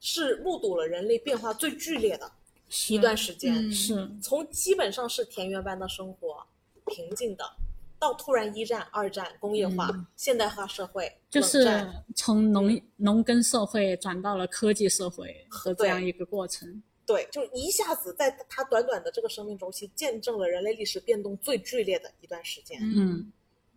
是目睹了人类变化最剧烈的一段时间。嗯是，从基本上是田园般的生活，平静的，到突然一战、二战、工业化、嗯现代化社会，就是从农农耕社会转到了科技社会和这样一个过程。对，就一下子在他短短的这个生命周期，见证了人类历史变动最剧烈的一段时间。嗯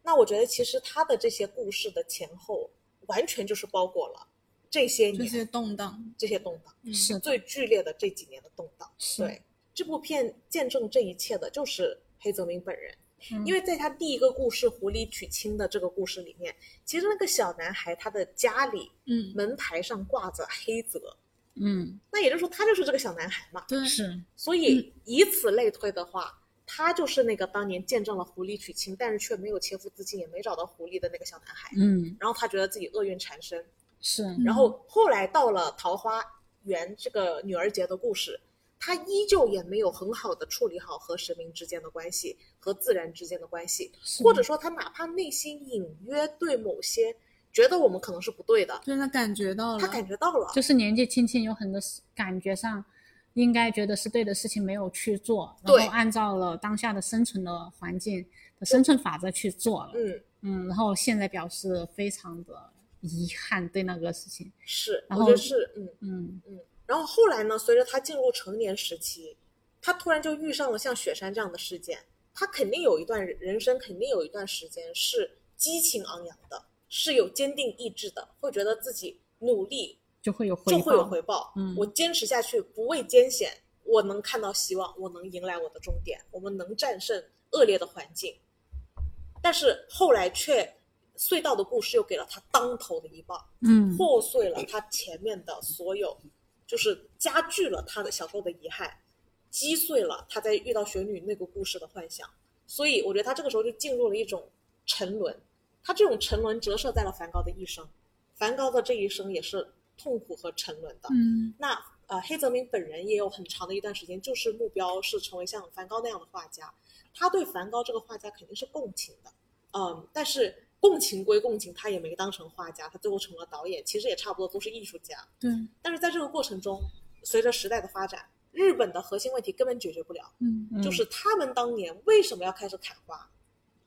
那我觉得，其实他的这些故事的前后，完全就是包裹了这些年这些动荡，这些动荡，嗯是最剧烈的这几年的动荡。是对，这部片见证这一切的就是黑泽明本人。嗯。因为在他第一个故事《狐狸娶亲》的这个故事里面，其实那个小男孩他的家里嗯，门牌上挂着黑泽，嗯，那也就是说他就是这个小男孩嘛。对，是。所以以此类推的话，他就是那个当年见证了狐狸娶亲，但是却没有切腹自尽，也没找到狐狸的那个小男孩。嗯。然后他觉得自己厄运缠身，是。然后后来到了桃花源这个女儿节的故事，他依旧也没有很好的处理好和神明之间的关系和自然之间的关系，或者说他哪怕内心隐约对某些觉得我们可能是不对的，对他感觉到了，他感觉到了，就是年纪轻轻有很多事感觉上应该觉得是对的事情没有去做，然后按照了当下的生存的环境的生存法则去做了。嗯，嗯，然后现在表示非常的遗憾对那个事情。是，然后是，嗯。嗯然后后来呢，随着他进入成年时期，他突然就遇上了像雪山这样的事件，他肯定有一段人生，肯定有一段时间是激情昂扬的，是有坚定意志的，会觉得自己努力就会有回报。就会有回报。嗯我坚持下去，不畏艰险，我能看到希望，我能迎来我的终点，我们能战胜恶劣的环境。但是后来却隧道的故事又给了他当头的一棒，嗯破碎了他前面的所有，就是加剧了他的小时候的遗憾，击碎了他在遇到雪女那个故事的幻想。所以我觉得他这个时候就进入了一种沉沦，他这种沉沦折射在了梵高的一生，梵高的这一生也是痛苦和沉沦的。嗯那呃，黑泽明本人也有很长的一段时间，就是目标是成为像梵高那样的画家。他对梵高这个画家肯定是共情的，嗯，但是共情归共情，他也没当成画家，他最后成了导演，其实也差不多都是艺术家。对，但是在这个过程中，随着时代的发展，日本的核心问题根本解决不了，嗯。嗯就是他们当年为什么要开始砍花？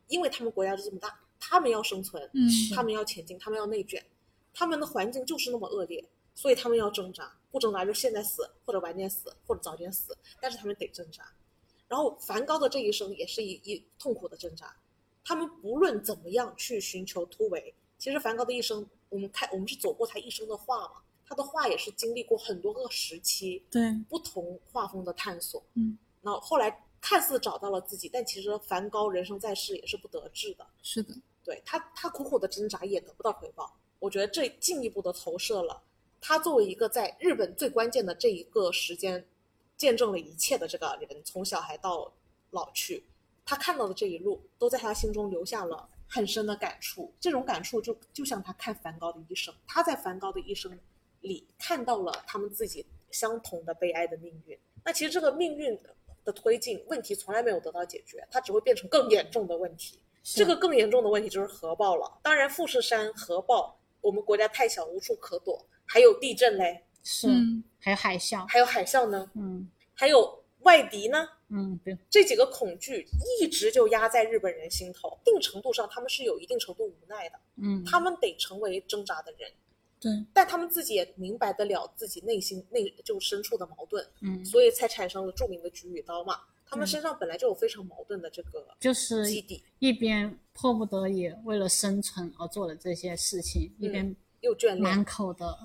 因为他们国家就这么大，他们要生存，嗯。他们要前进，他们要内卷，他们的环境就是那么恶劣，所以他们要挣扎，不挣扎就现在死，或者晚点死，或者早点死，但是他们得挣扎。然后梵高的这一生也是一一痛苦的挣扎，他们不论怎么样去寻求突围，其实梵高的一生，我们看我们是走过他一生的画嘛，他的画也是经历过很多个时期，对，不同画风的探索。嗯，那后来看似找到了自己，但其实梵高人生在世也是不得志的。是的，对他，他苦苦的挣扎也得不到回报。我觉得这进一步的投射了他作为一个在日本最关键的这一个时间见证了一切的这个人，从小孩到老去，他看到的这一路都在他心中留下了很深的感触。这种感触就就像他看梵高的一生，他在梵高的一生里看到了他们自己相同的悲哀的命运。那其实这个命运的推进，问题从来没有得到解决，它只会变成更严重的问题。这个更严重的问题就是核爆了。当然，富士山核爆，我们国家太小，无处可躲。还有地震嘞，是，嗯还有海啸。还有海啸呢，嗯还有外敌呢。嗯，对，这几个恐惧一直就压在日本人心头，一定程度上他们是有一定程度无奈的，嗯他们得成为挣扎的人，对，但他们自己也明白得了自己内心内就深处的矛盾，嗯，所以才产生了著名的举与刀嘛。他们嗯身上本来就有非常矛盾的这个就是基底，一边迫不得已为了生存而做的这些事情，一边又眷恋。满口的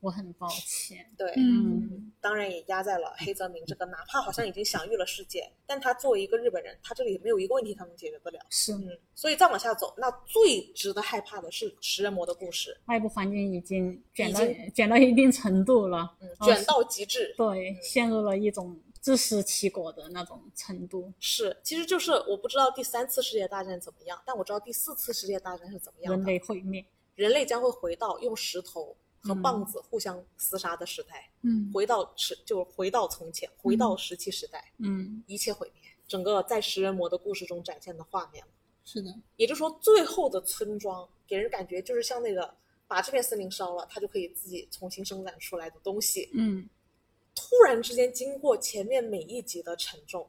我很抱歉。对，嗯当然也压在了黑泽明这个，哪怕好像已经享誉了世界，但他作为一个日本人，他这里没有一个问题他能解决得了。是嗯，所以再往下走，那最值得害怕的是食人魔的故事，外部环境已经卷到卷到一定程度了，嗯，哦卷到极致。对，陷入了一种自食其果的那种程度。是，其实就是我不知道第三次世界大战怎么样，但我知道第四次世界大战是怎么样人。类毁灭，人类将会回到用石头和嗯棒子互相厮杀的时代，嗯回到时就回到从前，回到石器时代，嗯一切毁灭。整个在食人魔的故事中展现的画面，是的，也就是说，最后的村庄给人感觉就是像那个把这片森林烧了，它就可以自己重新生长出来的东西。嗯突然之间，经过前面每一集的沉重，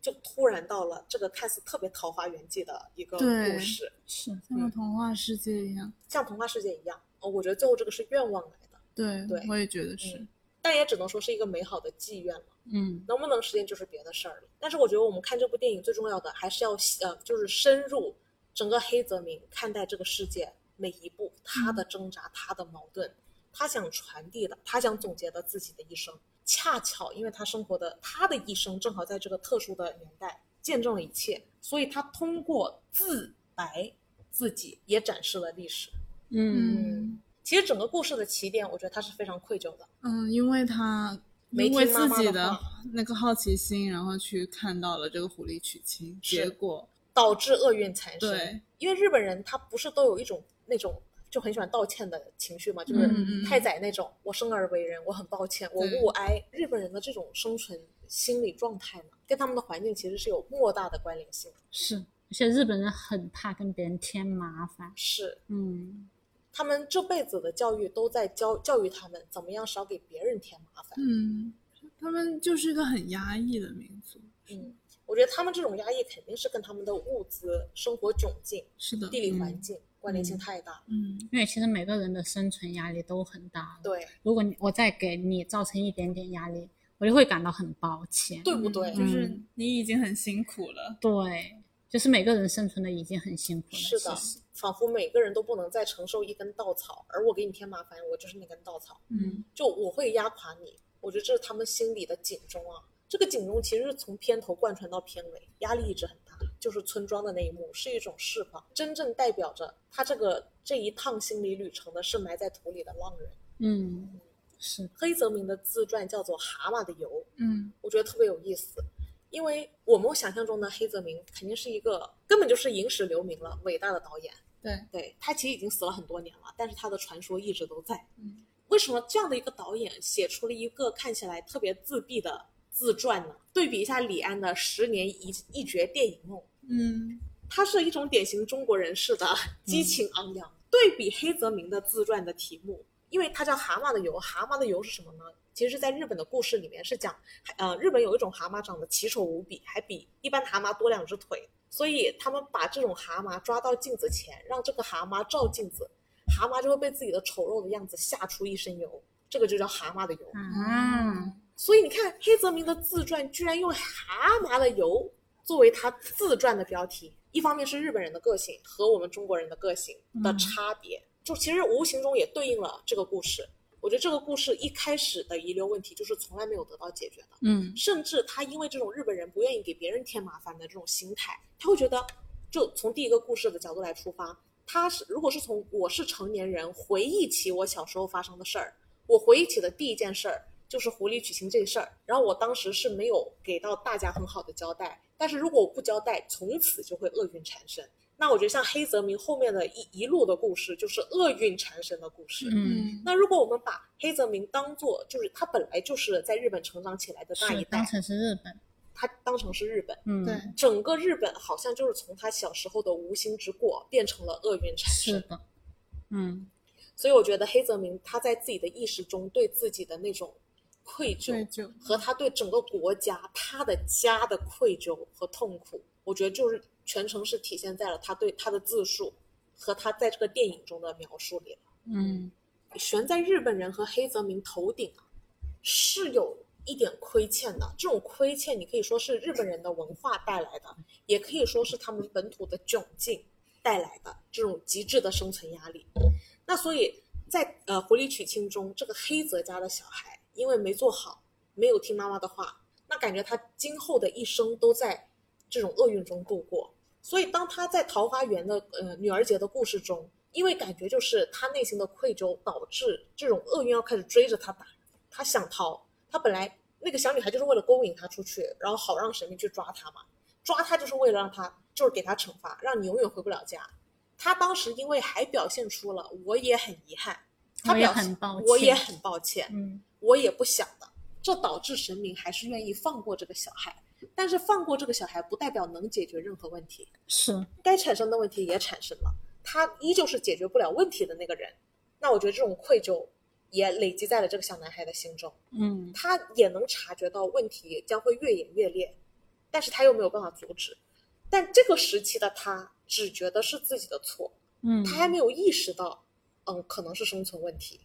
就突然到了这个看似特别桃花源记的一个故事，是像个童话世界一样。像童话世界一样。哦，我觉得最后这个是愿望来的，对，对我也觉得是。嗯但也只能说是一个美好的寄愿了。嗯能不能实现就是别的事儿了。但是我觉得我们看这部电影最重要的还是要呃，就是深入整个黑泽明看待这个世界每一步他的挣扎、他的矛盾，他想传递的，他想总结的自己的一生。恰巧因为他生活的他的一生正好在这个特殊的年代见证了一切，所以他通过自白自己也展示了历史。嗯其实整个故事的起点，我觉得他是非常愧疚的。嗯，因为他没因为自己的那个好奇心，然后去看到了这个狐狸娶亲，结果导致厄运缠身。对，因为日本人他不是都有一种那种就很喜欢道歉的情绪嘛，就是太宰那种，我生而为人，我很抱歉，我对勿哀。日本人的这种生存心理状态嘛，跟他们的环境其实是有莫大的关联性。是，而且日本人很怕跟别人添麻烦。是嗯他们这辈子的教育都在教教育他们怎么样少给别人添麻烦。嗯，他们就是一个很压抑的民族。嗯，我觉得他们这种压抑肯定是跟他们的物资、生活窘境、是的，地理环境关联性太大。嗯，因为其实每个人的生存压力都很大。，对如果你我再给你造成一点点压力，我就会感到很抱歉。对不对？嗯就是嗯你已经很辛苦了。对，就是每个人生存的已经很辛苦了。是的其实，仿佛每个人都不能再承受一根稻草，而我给你添麻烦，我就是那根稻草。嗯就我会压垮你。我觉得这是他们心里的警钟啊。这个警钟其实是从片头贯穿到片尾，压力一直很大。就是村庄的那一幕是一种释放，真正代表着他这个这一趟心理旅程的是埋在土里的浪人。嗯，是黑泽明的自传叫做《蛤蟆的油》，嗯我觉得特别有意思，因为我们想象中的黑泽明肯定是一个根本就是影史留名了伟大的导演。对，对他其实已经死了很多年了，但是他的传说一直都在。嗯，为什么这样的一个导演写出了一个看起来特别自闭的自传呢？对比一下李安的《十年一一绝电影梦》，嗯它是一种典型中国人式的激情昂扬。对比黑泽明的自传的题目，因为它叫《蛤蟆的油》，蛤蟆的油是什么呢？其实是在日本的故事里面是讲，呃，日本有一种蛤蟆长得奇丑无比，还比一般蛤蟆多两只腿，所以他们把这种蛤蟆抓到镜子前，让这个蛤蟆照镜子，蛤蟆就会被自己的丑陋的样子吓出一身油，这个就叫蛤蟆的油。嗯，所以你看，黑泽明的自传居然用蛤蟆的油作为他自传的标题，一方面是日本人的个性和我们中国人的个性的差别，就其实无形中也对应了这个故事。我觉得这个故事一开始的遗留问题就是从来没有得到解决的，嗯甚至他因为这种日本人不愿意给别人添麻烦的这种心态，他会觉得，就从第一个故事的角度来出发，他是如果是从我是成年人回忆起我小时候发生的事儿，我回忆起的第一件事儿就是狐狸娶亲这事儿，然后我当时是没有给到大家很好的交代，但是如果我不交代，从此就会厄运缠身。那我觉得像黑泽明后面的一一路的故事，就是厄运缠身的故事。嗯，那如果我们把黑泽明当做就是他本来就是在日本成长起来的那一代当，成是日本。他当成是日本，嗯，对，整个日本好像就是从他小时候的无心之过变成了厄运缠身。是的，嗯所以我觉得黑泽明他在自己的意识中对自己的那种愧对疚，和他对整个国家、他的家的愧疚和痛苦，我觉得就是全程是体现在了他对他的自述和他在这个电影中的描述里了。嗯悬在日本人和黑泽明头顶啊，是有一点亏欠的。这种亏欠，你可以说是日本人的文化带来的，也可以说是他们本土的窘境带来的这种极致的生存压力。那所以在呃狐狸娶亲中，这个黑泽家的小孩因为没做好，没有听妈妈的话，那感觉他今后的一生都在这种厄运中度过。所以当他在桃花源的呃女儿节的故事中，因为感觉就是他内心的愧疚，导致这种厄运要开始追着他打。他想逃，他本来那个小女孩就是为了勾引他出去，然后好让神明去抓他嘛。抓他就是为了让他，就是给他惩罚，让你永远回不了家。他当时因为还表现出了我也很遗憾，他表我也很抱歉，嗯我也不想的，这导致神明还是愿意放过这个小孩。但是放过这个小孩不代表能解决任何问题，是该产生的问题也产生了，他依旧是解决不了问题的那个人。那我觉得这种愧疚也累积在了这个小男孩的心中。嗯他也能察觉到问题将会越演越烈，但是他又没有办法阻止。但这个时期的他只觉得是自己的错，嗯，他还没有意识到，嗯，可能是生存问题。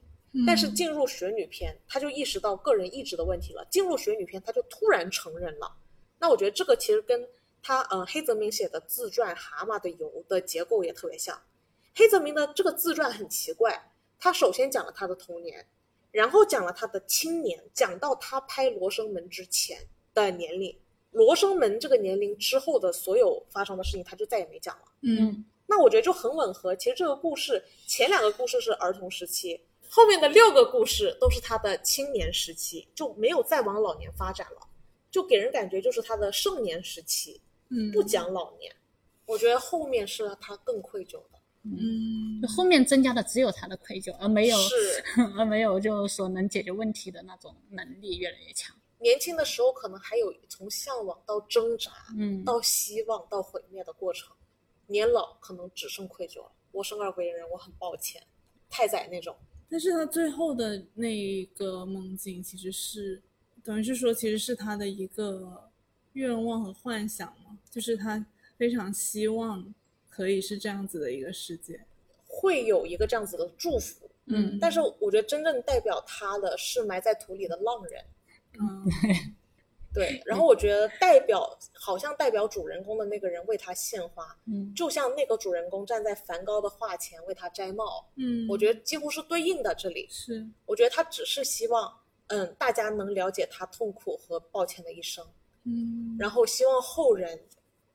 但是进入学女篇，他就意识到个人意志的问题了。进入学女篇，他就突然承认了。那我觉得这个其实跟他呃黑泽明写的自传《蛤蟆的油》的结构也特别像。黑泽明的这个自传很奇怪，他首先讲了他的童年，然后讲了他的青年，讲到他拍《罗生门》之前的年龄，《罗生门》这个年龄之后的所有发生的事情，他就再也没讲了。嗯那我觉得就很吻合。其实这个故事前两个故事是儿童时期，后面的六个故事都是他的青年时期，就没有再往老年发展了，就给人感觉就是他的盛年时期，嗯不讲老年。我觉得后面是他更愧疚的，嗯就后面增加的只有他的愧疚，而没有是 而没有就是说能解决问题的那种能力越来越强。年轻的时候可能还有从向往到挣扎，嗯，到希望到毁灭的过程，年老可能只剩愧疚了。我生而为人，我很抱歉，太宰那种。但是他最后的那个梦境其实是，等于是说其实是他的一个愿望和幻想嘛，就是他非常希望可以是这样子的一个世界。会有一个这样子的祝福，嗯但是我觉得真正代表他的是埋在土里的浪人，嗯对。然后我觉得代表好像代表主人公的那个人为他献花，嗯就像那个主人公站在梵高的画前为他摘帽，嗯，我觉得几乎是对应的。这里，是我觉得他只是希望，嗯，大家能了解他痛苦和抱歉的一生，嗯然后希望后人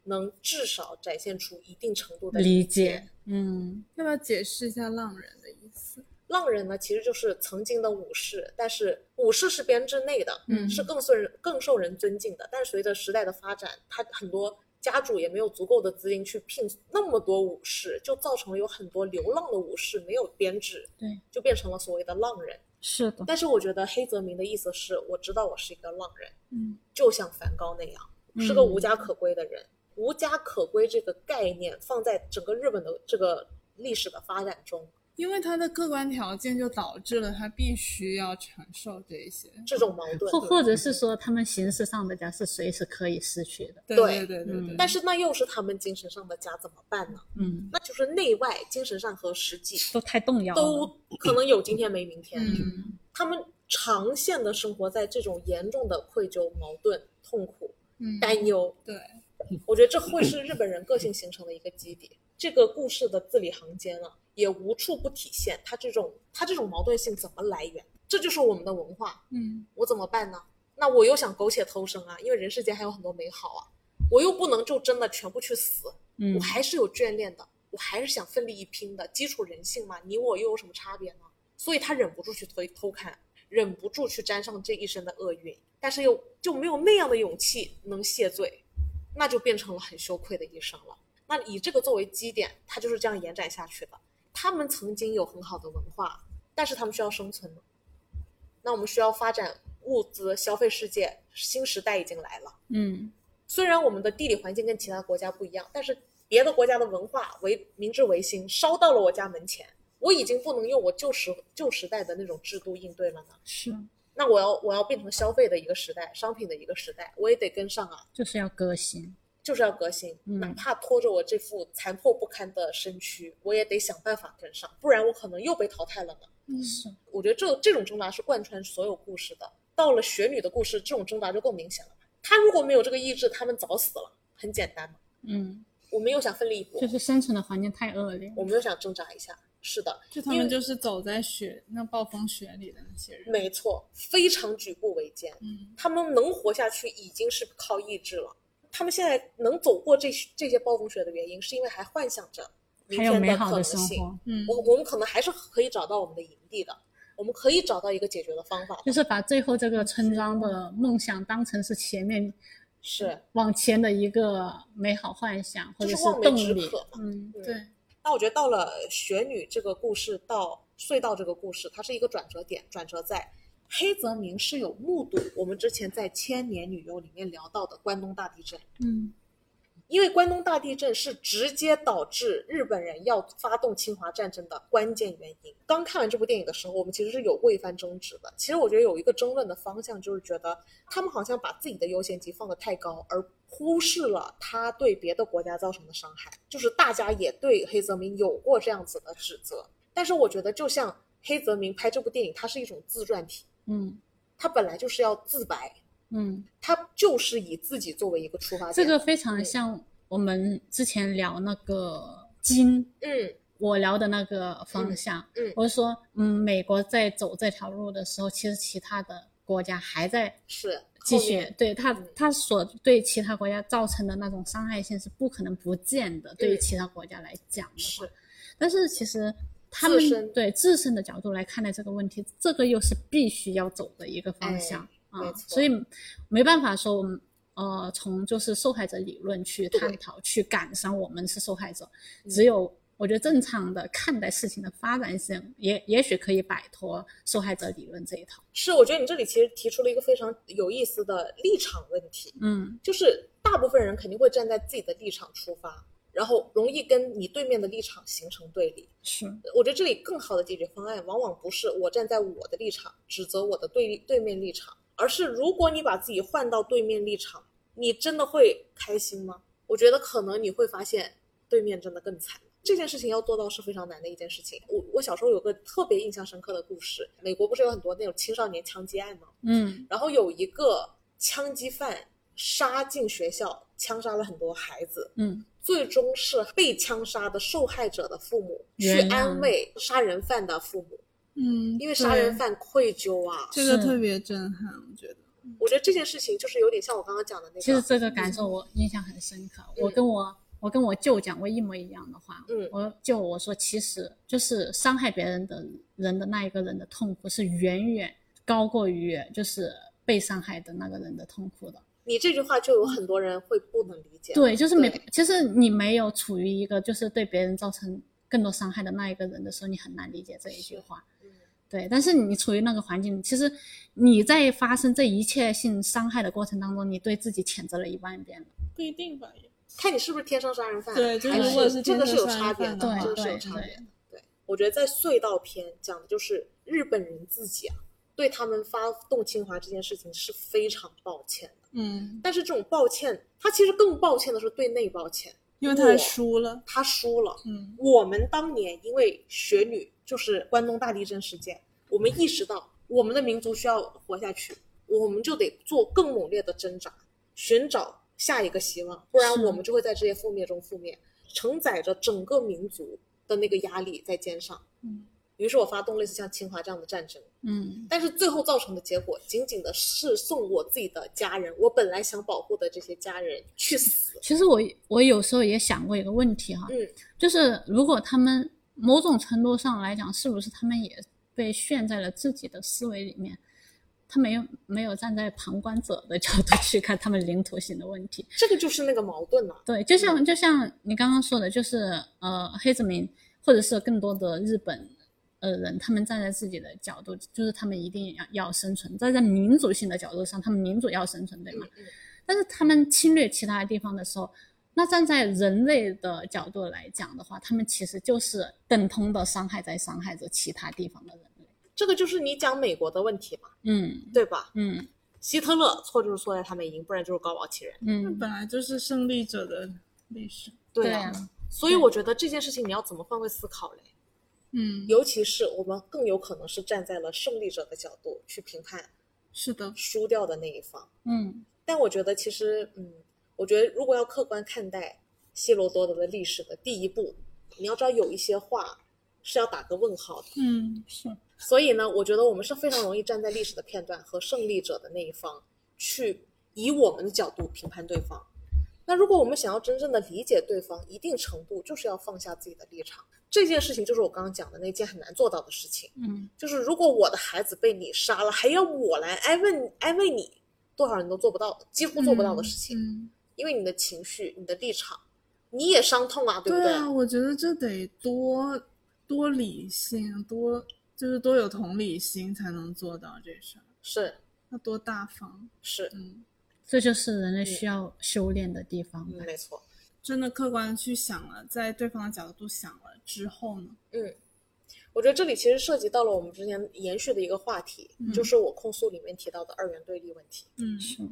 能至少展现出一定程度的理解解。嗯要不要解释一下浪人的意思？浪人呢，其实就是曾经的武士，但是武士是编制内的，嗯是更受人更受人尊敬的。但是随着时代的发展，他很多家主也没有足够的资金去聘那么多武士，就造成了有很多流浪的武士没有编制，对，就变成了所谓的浪人。是的，但是我觉得黑泽明的意思是，我知道我是一个浪人，嗯。就像梵高那样，是个无家可归的人。无家可归这个概念放在整个日本的这个历史的发展中，因为他的客观条件就导致了他必须要承受这些。这种矛盾或或者是说他们形式上的家是随时可以失去的。对对对对对对，但是那又是他们精神上的家，怎么办呢？嗯，那就是内外精神上和实际都太动摇。都可能有今天没明天。嗯他们长线的生活在这种严重的愧疚、矛盾、痛苦、嗯担忧，对，我觉得这会是日本人个性形成的一个基底。这个故事的字里行间啊，也无处不体现他这种他这种矛盾性怎么来源。这就是我们的文化，嗯我怎么办呢？那我又想苟且偷生啊，因为人世间还有很多美好啊，我又不能就真的全部去死，嗯我还是有眷恋的，我还是想奋力一拼的，基础人性嘛，你我又有什么差别呢？所以他忍不住去偷偷看，忍不住去沾上这一身的厄运，但是又就没有那样的勇气能谢罪，那就变成了很羞愧的一生了。那以这个作为基点，他就是这样延展下去的。他们曾经有很好的文化，但是他们需要生存嘛。那我们需要发展物资消费世界，新时代已经来了。嗯虽然我们的地理环境跟其他国家不一样，但是别的国家的文化为明治维新烧到了我家门前，我已经不能用我旧时旧时代的那种制度应对了呢。是，那我要我要变成消费的一个时代，商品的一个时代，我也得跟上啊，就是要革新。就是要革新，嗯哪怕拖着我这副残破不堪的身躯，我也得想办法跟上，不然我可能又被淘汰了呢。嗯是，我觉得这这种挣扎是贯穿所有故事的。到了雪女的故事，这种挣扎就更明显了。她如果没有这个意志，他们早死了，很简单嘛。嗯，我们又想奋力一搏就，是生存的环境太恶劣。我们又想挣扎一下，是的，就他因为们就是走在雪那暴风雪里的那些人。没错，非常举步维艰。嗯，他们能活下去已经是靠意志了。他们现在能走过这这些暴风雪的原因，是因为还幻想着明还有天美好的可能性。生活，嗯，我我们可能还是可以找到我们的营地的，我们可以找到一个解决的方法的。就是把最后这个村庄的梦想当成是前面是，往前的一个美好幻想或者就是望梅动力止渴。嗯对，那我觉得到了雪女这个故事到隧道这个故事，它是一个转折点，转折在黑泽明是有目睹我们之前在《千年女优》里面聊到的关东大地震。嗯，因为关东大地震是直接导致日本人要发动侵华战争的关键原因。刚看完这部电影的时候，我们其实是有过一番争执的。其实我觉得有一个争论的方向，就是觉得他们好像把自己的优先级放得太高，而忽视了他对别的国家造成的伤害。就是大家也对黑泽明有过这样子的指责，但是我觉得就像黑泽明拍这部电影，它是一种自传体，嗯。它本来就是要自白，嗯，他就是以自己作为一个出发点。这个非常像我们之前聊那个金，嗯。我聊的那个方向，嗯。嗯我是说，嗯，美国在走这条路的时候，其实其他的国家还在是继续，对他嗯。他所对其他国家造成的那种伤害性是不可能不见的，对于其他国家来讲的话，是。但是其实他们自对自身的角度来看待这个问题，这个又是必须要走的一个方向啊、所以没办法说我们呃从就是受害者理论去探讨，去感伤我们是受害者，嗯只有。我觉得正常的看待事情的发展性，也也许可以摆脱受害者理论这一套。是，我觉得你这里其实提出了一个非常有意思的立场问题，嗯就是大部分人肯定会站在自己的立场出发，然后容易跟你对面的立场形成对立。是，我觉得这里更好的解决方案，往往不是我站在我的立场指责我的对立对面立场，而是如果你把自己换到对面立场，你真的会开心吗？我觉得可能你会发现对面真的更惨。这件事情要做到是非常难的一件事情。我我小时候有个特别印象深刻的故事，美国不是有很多那种青少年枪击案吗？嗯然后有一个枪击犯杀进学校，枪杀了很多孩子，嗯最终是被枪杀的受害者的父母去安慰杀人犯的父母，嗯，因为杀人犯愧疚啊。是这个特别震撼，我觉得。我觉得这件事情就是有点像我刚刚讲的那个，其实这个感受我印象很深刻。我跟我我跟我舅讲过一模一样的话。嗯我舅我说，其实就是伤害别人的人的那一个人的痛苦是远远高过于就是被伤害的那个人的痛苦的。你这句话就有很多人会不能理解。对，就是没，其实你没有处于一个就是对别人造成更多伤害的那一个人的时候，你很难理解这一句话。嗯对，但是你处于那个环境，其实你在发生这一切性伤害的过程当中，你对自己谴责了一万遍了。不一定吧，看你是不是天生杀人犯，对就是还如果是这个是有差别的，真的话这个是有差别的。对，我觉得在隧道篇讲的就是日本人自己啊，对他们发动侵华这件事情是非常抱歉的。嗯，但是这种抱歉，他其实更抱歉的是对内抱歉，因为他输了。他输了。嗯我们当年因为雪女就是关东大地震事件，我们意识到我们的民族需要活下去，我们就得做更猛烈的挣扎，寻找下一个希望，不然我们就会在这些覆灭中覆灭，承载着整个民族的那个压力在肩上。嗯，于是我发动类似像侵华这样的战争，嗯但是最后造成的结果，仅仅的是送我自己的家人，我本来想保护的这些家人去死。其实我我有时候也想过一个问题哈，嗯，就是如果他们某种程度上来讲，是不是他们也被陷在了自己的思维里面？他没有没有站在旁观者的角度去看他们领土性的问题。这个就是那个矛盾呐、对，就像就像你刚刚说的，就是呃，黑泽明或者是更多的日本呃人，他们站在自己的角度，就是他们一定要要生存，站在民族性的角度上，他们民族要生存，对吗？嗯但是他们侵略其他地方的时候，那站在人类的角度来讲的话，他们其实就是等同的伤害在伤害着其他地方的人类。这个就是你讲美国的问题嘛，嗯对吧？嗯希特勒错就是错在他们赢，不然就是高堡奇人。嗯，本来就是胜利者的历史。对啊，啊，所以我觉得这件事情你要怎么换位思考嘞？嗯，尤其是我们更有可能是站在了胜利者的角度去评判是的，输掉的那一方。嗯但我觉得其实，嗯，我觉得如果要客观看待希罗多德的历史的第一步，你要知道有一些话是要打个问号的。嗯，是，所以呢，我觉得我们是非常容易站在历史的片段和胜利者的那一方，去以我们的角度评判对方。那如果我们想要真正的理解对方，一定程度就是要放下自己的立场。这件事情就是我刚刚讲的那件很难做到的事情，嗯就是如果我的孩子被你杀了，还要我来安慰安慰你，多少人都做不到，几乎做不到的事情。嗯，因为你的情绪、你的立场，你也伤痛啊，对不对对啊，我觉得这得多多理性，多就是多有同理心才能做到这事儿，是要多大方。是，嗯，这就是人类需要修炼的地方。嗯，没错。真的客观的去想了，在对方的角度想了之后呢，嗯，我觉得这里其实涉及到了我们之前延续的一个话题，就是我控诉里面提到的二元对立问题。嗯是，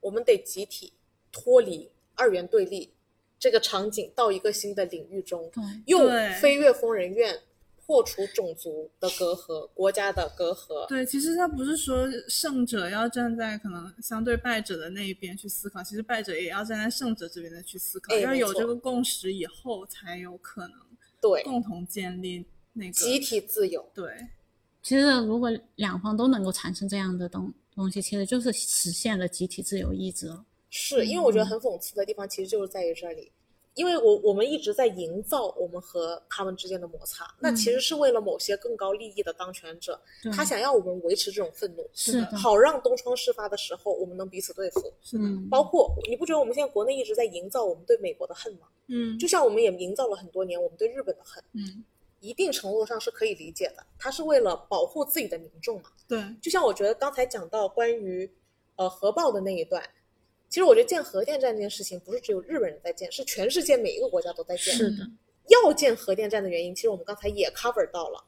我们得集体脱离二元对立这个场景，到一个新的领域中，对，用飞跃疯人院破除种族的隔阂、国家的隔阂。对，其实他不是说胜者要站在可能相对败者的那一边去思考，其实败者也要站在胜者这边的去思考，要有这个共识以后，才有可能对，共同建立那个集体自由。对，其实如果两方都能够产生这样的东东西，其实就是实现了集体自由意志了。是因为我觉得很讽刺的地方，其实就是在于这里。因为我我们一直在营造我们和他们之间的摩擦，那其实是为了某些更高利益的当权者，他想要我们维持这种愤怒，是的，好让东窗事发的时候我们能彼此对付。是的，嗯，包括你不觉得我们现在国内一直在营造我们对美国的恨吗？嗯就像我们也营造了很多年我们对日本的恨，嗯，一定程度上是可以理解的。他是为了保护自己的民众嘛。对，就像我觉得刚才讲到关于呃核爆的那一段，其实我觉得建核电站这件事情不是只有日本人在建，是全世界每一个国家都在建。是的，要建核电站的原因，其实我们刚才也 cover 到了，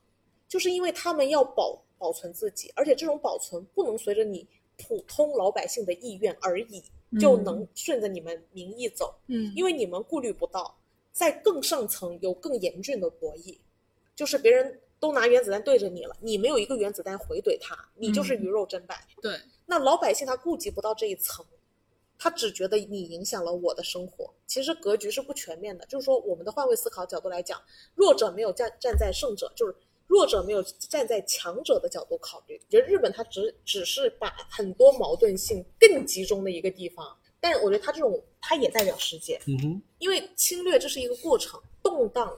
就是因为他们要保保存自己，而且这种保存不能随着你普通老百姓的意愿而已就能顺着你们民意走，嗯，因为你们顾虑不到，在更上层有更严峻的博弈，就是别人都拿原子弹对着你了，你没有一个原子弹回怼他，你就是鱼肉砧板。对，那老百姓他顾及不到这一层，他只觉得你影响了我的生活。其实格局是不全面的，就是说我们的换位思考角度来讲，弱者没有站站在胜者，就是弱者没有站在强者的角度考虑。觉得日本它只只是把很多矛盾性更集中的一个地方，但我觉得它这种它也代表世界，嗯哼，因为侵略这是一个过程，动荡、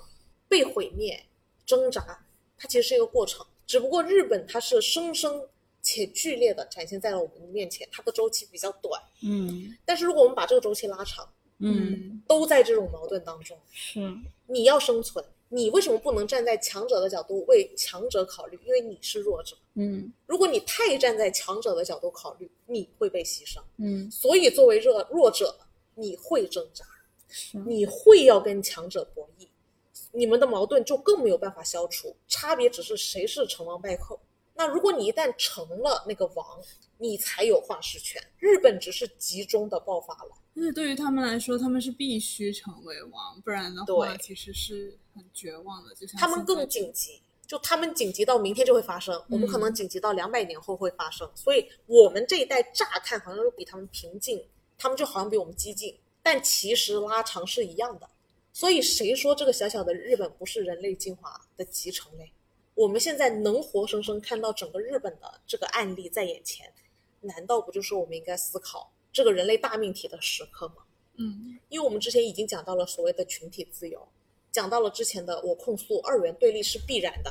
被毁灭、挣扎，它其实是一个过程。只不过日本它是生生且剧烈的展现在了我们面前，它的周期比较短。嗯但是如果我们把这个周期拉长，嗯，都在这种矛盾当中，是，你要生存，你为什么不能站在强者的角度为强者考虑？因为你是弱者。嗯如果你太站在强者的角度考虑，你会被牺牲。嗯所以作为弱弱者，你会挣扎。你会要跟强者博弈，你们的矛盾就更没有办法消除，差别只是谁是成王败寇。那如果你一旦成了那个王，你才有话事权。日本只是集中的爆发了，而且对于他们来说，他们是必须成为王，不然的话对其实是很绝望的。就像他们更紧急，就他们紧急到明天就会发生，我们可能紧急到两百年后会发生。所以我们这一代乍看好像是比他们平静，他们就好像比我们激进，但其实拉长是一样的。所以谁说这个小小的日本不是人类进化的集成嘞？我们现在能活生生看到整个日本的这个案例在眼前，难道不就是我们应该思考这个人类大命题的时刻吗？嗯因为我们之前已经讲到了所谓的群体自由，讲到了之前的我控诉二元对立是必然的，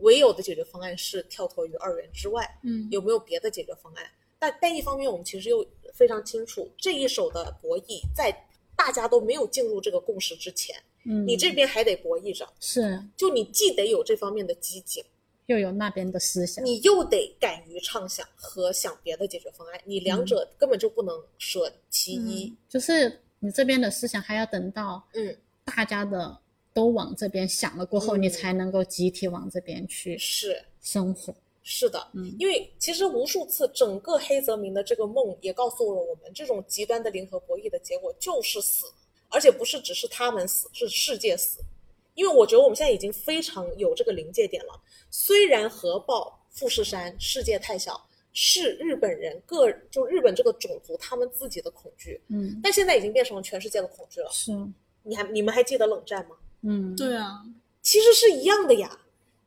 唯有的解决方案是跳脱于二元之外，嗯有没有别的解决方案？但但一方面，我们其实又非常清楚，这一手的博弈在大家都没有进入这个共识之前，嗯，你这边还得博弈着，是。就你既得有这方面的激进，又有那边的思想，你又得敢于畅想和想别的解决方案，你两者根本就不能舍其一。就是你这边的思想还要等到嗯，大家的都往这边想了过后，嗯。你才能够集体往这边去是。生活。是的，嗯因为其实无数次，整个黑泽明的这个梦也告诉了我们，这种极端的零和博弈的结果就是死，而且不是只是他们死，是世界死。因为我觉得我们现在已经非常有这个临界点了。虽然核爆、富士山、世界太小是日本人个就日本这个种族他们自己的恐惧，嗯，但现在已经变成了全世界的恐惧了。是，你还你们还记得冷战吗？嗯，对啊，其实是一样的呀。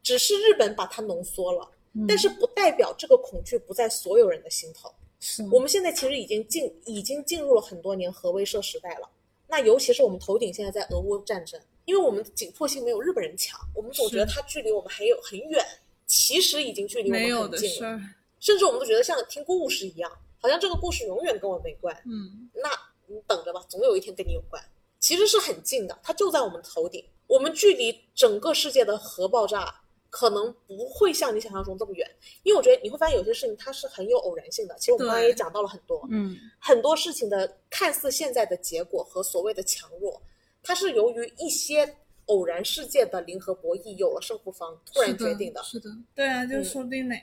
只是日本把它浓缩了，嗯但是不代表这个恐惧不在所有人的心头。是我们现在其实已经进已经进入了很多年核威慑时代了。那尤其是我们头顶现在在俄乌战争，因为我们紧迫性没有日本人强，我们总觉得它距离我们还有很远，其实已经距离我们很近了。甚至我们都觉得像听故事一样，好像这个故事永远跟我没关。嗯，那你等着吧，总有一天跟你有关。其实是很近的，它就在我们头顶。我们距离整个世界的核爆炸可能不会像你想象中这么远，因为我觉得你会发现有些事情它是很有偶然性的。其实我们刚才也讲到了很多，嗯很多事情的看似现在的结果和所谓的强弱，它是由于一些偶然事件的零和博弈有了胜负方突然决定的是的，对啊，就嗯说不定哪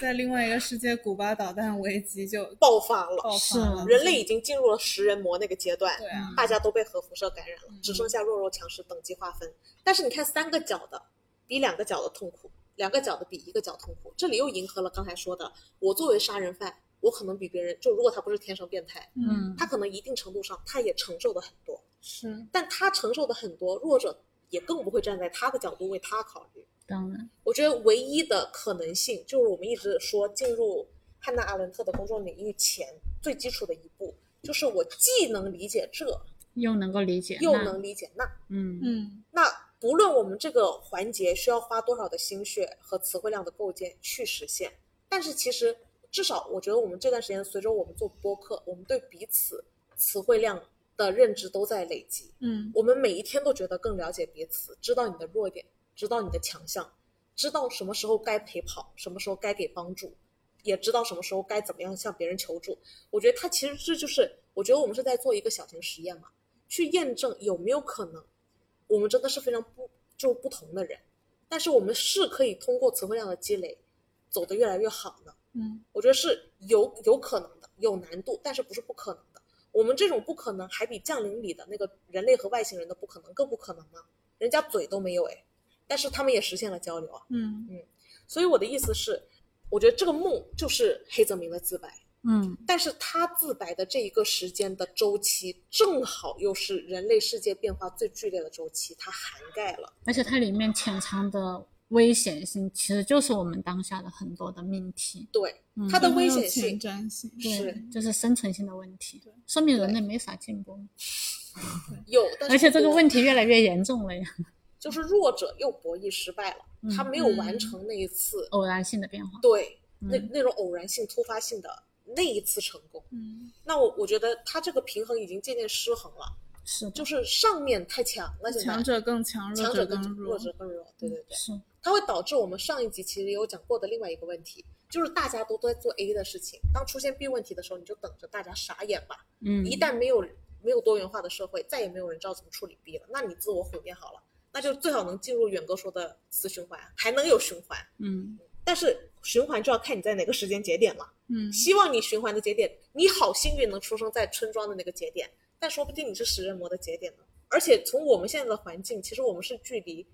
在另外一个世界，古巴导弹危机就爆发了。爆是发了，人类已经进入了食人魔那个阶段，对啊，大家都被核辐射感染了嗯，只剩下弱肉强食等级划分。但是你看，三个角的比两个脚的痛苦，两个脚的比一个脚痛苦。这里又迎合了刚才说的，我作为杀人犯，我可能比别人，就如果他不是天生变态，嗯他可能一定程度上他也承受的很多，是但他承受的很多，弱者也更不会站在他的角度为他考虑。当然我觉得唯一的可能性就是我们一直说进入汉娜·阿伦特的公众领域前最基础的一步，就是我既能理解这，又能够理解又能理解那。嗯嗯那不论我们这个环节需要花多少的心血和词汇量的构建去实现，但是其实至少我觉得我们这段时间随着我们做播客，我们对彼此词汇量的认知都在累积。嗯我们每一天都觉得更了解彼此，知道你的弱点，知道你的强项，知道什么时候该陪跑，什么时候该给帮助，也知道什么时候该怎么样向别人求助。我觉得它其实这就是，我觉得我们是在做一个小型实验嘛，去验证有没有可能，我们真的是非常不就不同的人，但是我们是可以通过词汇量的积累，走得越来越好的。嗯我觉得是有有可能的，有难度，但是不是不可能的。我们这种不可能，还比降临里的那个人类和外星人的不可能更不可能吗？人家嘴都没有哎，但是他们也实现了交流啊。嗯嗯所以我的意思是，我觉得这个梦就是黑泽明的自白，嗯但是他自白的这一个时间的周期，正好又是人类世界变化最剧烈的周期，它涵盖了。而且它里面潜藏的危险性，其实就是我们当下的很多的命题，对嗯它的危险性前瞻性，对是，就是生存性的问题，说明人类没啥进步，有，但是而且这个问题越来越严重了呀，就是弱者又博弈失败了，嗯他没有完成那一次偶然性的变化，对，那嗯那种偶然性、突发性的那一次成功，嗯。那我我觉得他这个平衡已经渐渐失衡了，是，就是上面太强了，现在强者更强，强者更者弱弱，者更弱，对对对，是，它会导致我们上一集其实有讲过的另外一个问题，就是大家都在做 A 的事情，当出现 B 问题的时候，你就等着大家傻眼吧。嗯，一旦没有没有多元化的社会，再也没有人知道怎么处理 B 了，那你自我毁灭好了，那就最好能进入远哥说的死循环，还能有循环。嗯。但是循环就要看你在哪个时间节点了。嗯希望你循环的节点，你好幸运能出生在村庄的那个节点，但说不定你是食人魔的节点呢。而且从我们现在的环境，其实我们是距离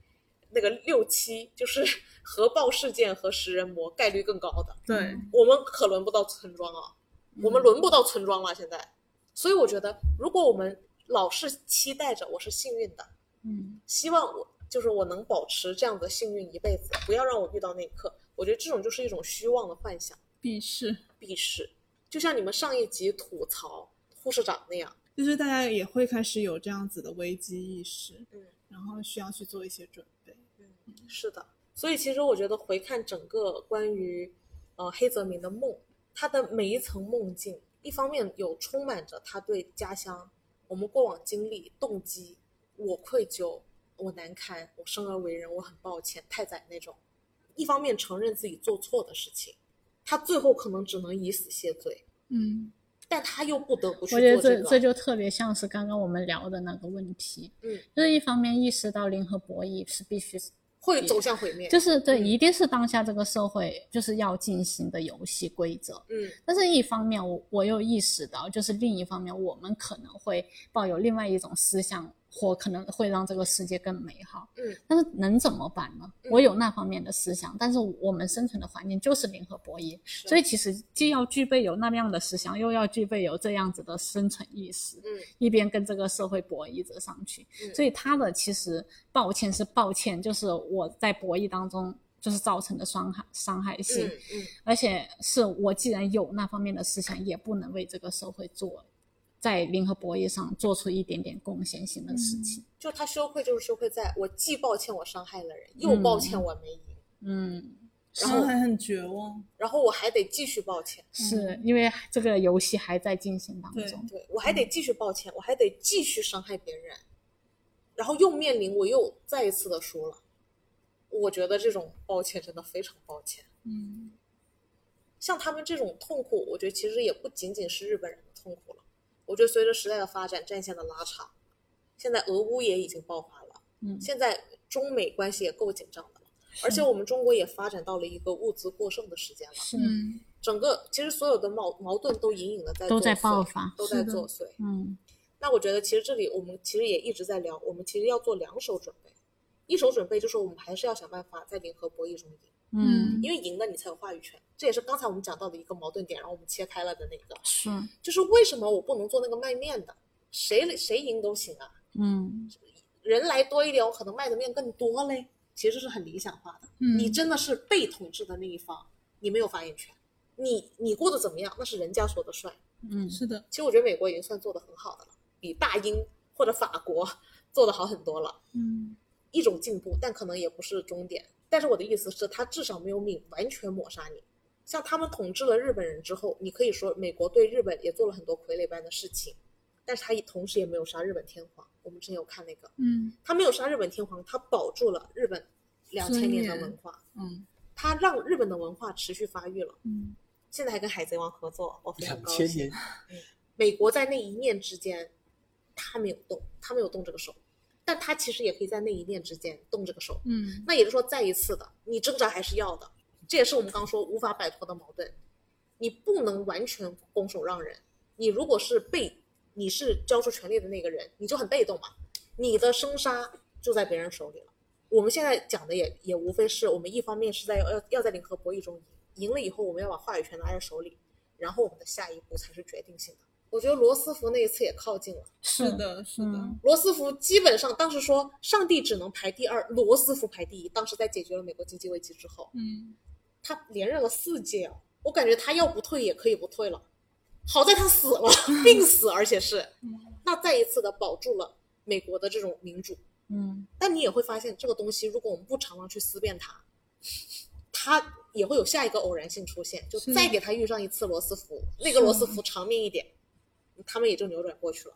那个六七，就是 核爆事件和食人魔概率更高的。对，我们可轮不到村庄啊，我们轮不到村庄了。现在，所以我觉得，如果我们老是期待着我是幸运的，嗯希望我就是我能保持这样的幸运一辈子，不要让我遇到那一刻。我觉得这种就是一种虚妄的幻想。必是，避世，就像你们上一集吐槽护士长那样，就是大家也会开始有这样子的危机意识，嗯然后需要去做一些准备。嗯，是的。所以其实我觉得回看整个关于呃黑泽明的梦，他的每一层梦境，一方面有充满着他对家乡、我们过往经历、动机，我愧疚，我难堪，我生而为人，我很抱歉，太宰那种；一方面承认自己做错的事情，他最后可能只能以死谢罪，嗯但他又不得不去我觉得。这这就特别像是刚刚我们聊的那个问题，嗯，就是一方面意识到零和博弈是必须，会走向毁灭。就是对，嗯一定是当下这个社会就是要进行的游戏规则。嗯但是，一方面我我又意识到，就是另一方面，我们可能会抱有另外一种思想或可能会让这个世界更美好。嗯，但是能怎么办呢？嗯我有那方面的思想，但是我们生存的环境就是零和博弈，所以其实既要具备有那样的思想，又要具备有这样子的生存意识，嗯一边跟这个社会博弈着上去。嗯所以他的其实抱歉是抱歉，就是我在博弈当中就是造成的伤害伤害性，嗯嗯而且是我既然有那方面的思想，也不能为这个社会做在零和博弈上做出一点点贡献性的事情。就他羞愧就是羞愧在我既抱歉我伤害了人，又抱歉我没赢，嗯，然后还很绝望。然后我还得继续抱歉，是因为这个游戏还在进行当对中。对我还得继续抱歉，我还得继续伤害别人，然后又面临我又再一次的输了。我觉得这种抱歉真的非常抱歉。嗯，像他们这种痛苦，我觉得其实也不仅仅是日本人的痛苦了。我觉得随着时代的发展，战线的拉长，现在俄乌也已经爆发了，嗯现在中美关系也够紧张的了，而且我们中国也发展到了一个物资过剩的时间了。是，嗯，整个其实所有的矛矛盾都隐隐的在都在爆发都在作祟。嗯那我觉得其实这里我们其实也一直在聊，我们其实要做两手准备，一手准备就是我们还是要想办法在零和博弈中赢，嗯，因为赢了你才有话语权，这也是刚才我们讲到的一个矛盾点，然后我们切开了的那个，是，就是为什么我不能做那个卖面的，谁谁赢都行啊，嗯。人来多一点，我可能卖的面更多嘞，其实是很理想化的。嗯。你真的是被统治的那一方，你没有发言权，你你过得怎么样，那是人家说的算。嗯。是的，其实我觉得美国已经算做的很好的了，比大英或者法国 做的好很多了，嗯。一种进步，但可能也不是终点。但是我的意思是，他至少没有泯完全抹杀你。像他们统治了日本人之后，你可以说美国对日本也做了很多傀儡般的事情，但是他也同时也没有杀日本天皇。我们之前有看那个，嗯他没有杀日本天皇，他保住了日本两千年的文化，嗯他让日本的文化持续发育了。嗯现在还跟海贼王合作，我非常两高兴。千年，美国在那一念之间，他没有动，他没有动这个手，但他其实也可以在那一念之间动这个手。嗯那也就是说，再一次的，你挣扎还是要的，这也是我们刚说无法摆脱的矛盾。你不能完全拱手让人，你如果是被你是交出权力的那个人，你就很被动嘛，你的生杀就在别人手里了。我们现在讲的也也无非是我们一方面是在要要在零和博弈中赢，赢了以后我们要把话语权拿在手里，然后我们的下一步才是决定性的。我觉得罗斯福那一次也靠近了。是的，是的，嗯罗斯福基本上当时说上帝只能排第二，罗斯福排第一。当时在解决了美国经济危机之后，嗯他连任了四届哦，我感觉他要不退也可以不退了。好在他死了，病死，而且是那再一次的保住了美国的这种民主。嗯但你也会发现，这个东西如果我们不常常去思辨它，它也会有下一个偶然性出现，就再给他遇上一次罗斯福，那个罗斯福长命一点，他们也就扭转过去了。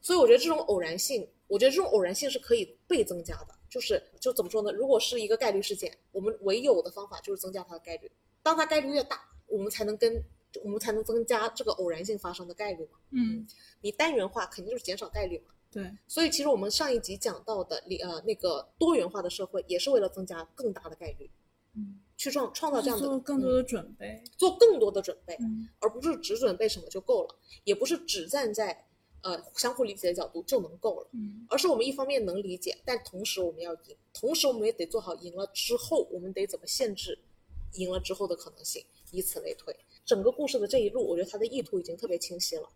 所以我觉得这种偶然性，我觉得这种偶然性是可以被增加的。就是就怎么说呢？如果是一个概率事件，我们唯有的方法就是增加它的概率。当它概率越大，我们才能跟我们才能增加这个偶然性发生的概率嘛。嗯，你单元化肯定就是减少概率嘛。对，所以其实我们上一集讲到的里呃那个多元化的社会，也是为了增加更大的概率，嗯，去创创造这样的做更多嗯的准备。做更多的准备，嗯而不是只准备什么就够了，也不是只站在呃相互理解的角度就能够了，嗯而是我们一方面能理解，但同时我们要赢，同时我们也得做好赢了之后我们得怎么限制赢了之后的可能性，以此类推。整个故事的这一路，我觉得他的意图已经特别清晰了。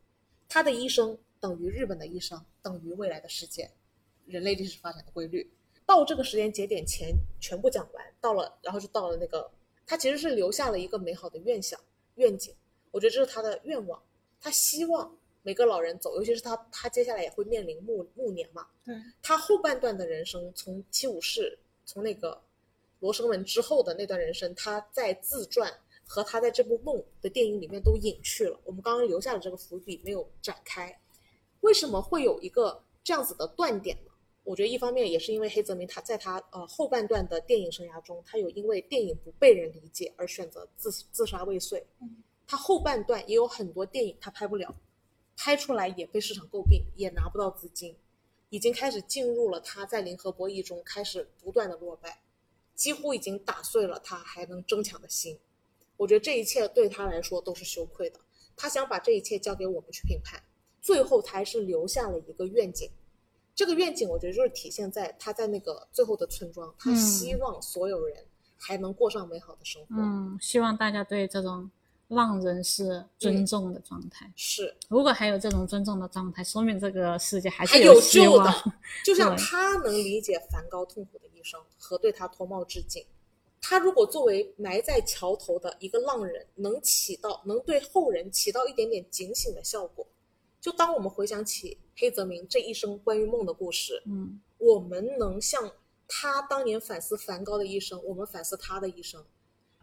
他的一生等于日本的一生，等于未来的世界，人类历史发展的规律。到这个时间节点前全部讲完，到了，然后就到了那个，他其实是留下了一个美好的愿想愿景。我觉得这是他的愿望，他希望每个老人走，尤其是他，他接下来也会面临暮暮年嘛。对，他后半段的人生，从七武士，从那个罗生门之后的那段人生，他在自传和他在这部梦的电影里面都隐去了。我们刚刚留下的这个伏笔没有展开，为什么会有一个这样子的断点呢？我觉得一方面也是因为黑泽明他在他呃后半段的电影生涯中，他有因为电影不被人理解而选择自自杀未遂。他后半段也有很多电影他拍不了，拍出来也被市场诟病，也拿不到资金，已经开始进入了他在零和博弈中开始不断的落败，几乎已经打碎了他还能争抢的心。我觉得这一切对他来说都是羞愧的，他想把这一切交给我们去评判，最后他还是留下了一个愿景，这个愿景，我觉得就是体现在他在那个最后的村庄，他嗯希望所有人还能过上美好的生活。嗯，希望大家对这种浪人是尊重的状态。是，如果还有这种尊重的状态，说明这个世界还还是有救。的。就像他能理解梵高痛苦的一生和对他脱帽致敬，他如果作为埋在桥头的一个浪人，能起到能对后人起到一点点警醒的效果，就当我们回想起黑泽明这一生关于梦的故事，嗯我们能像他当年反思梵高的一生，我们反思他的一生，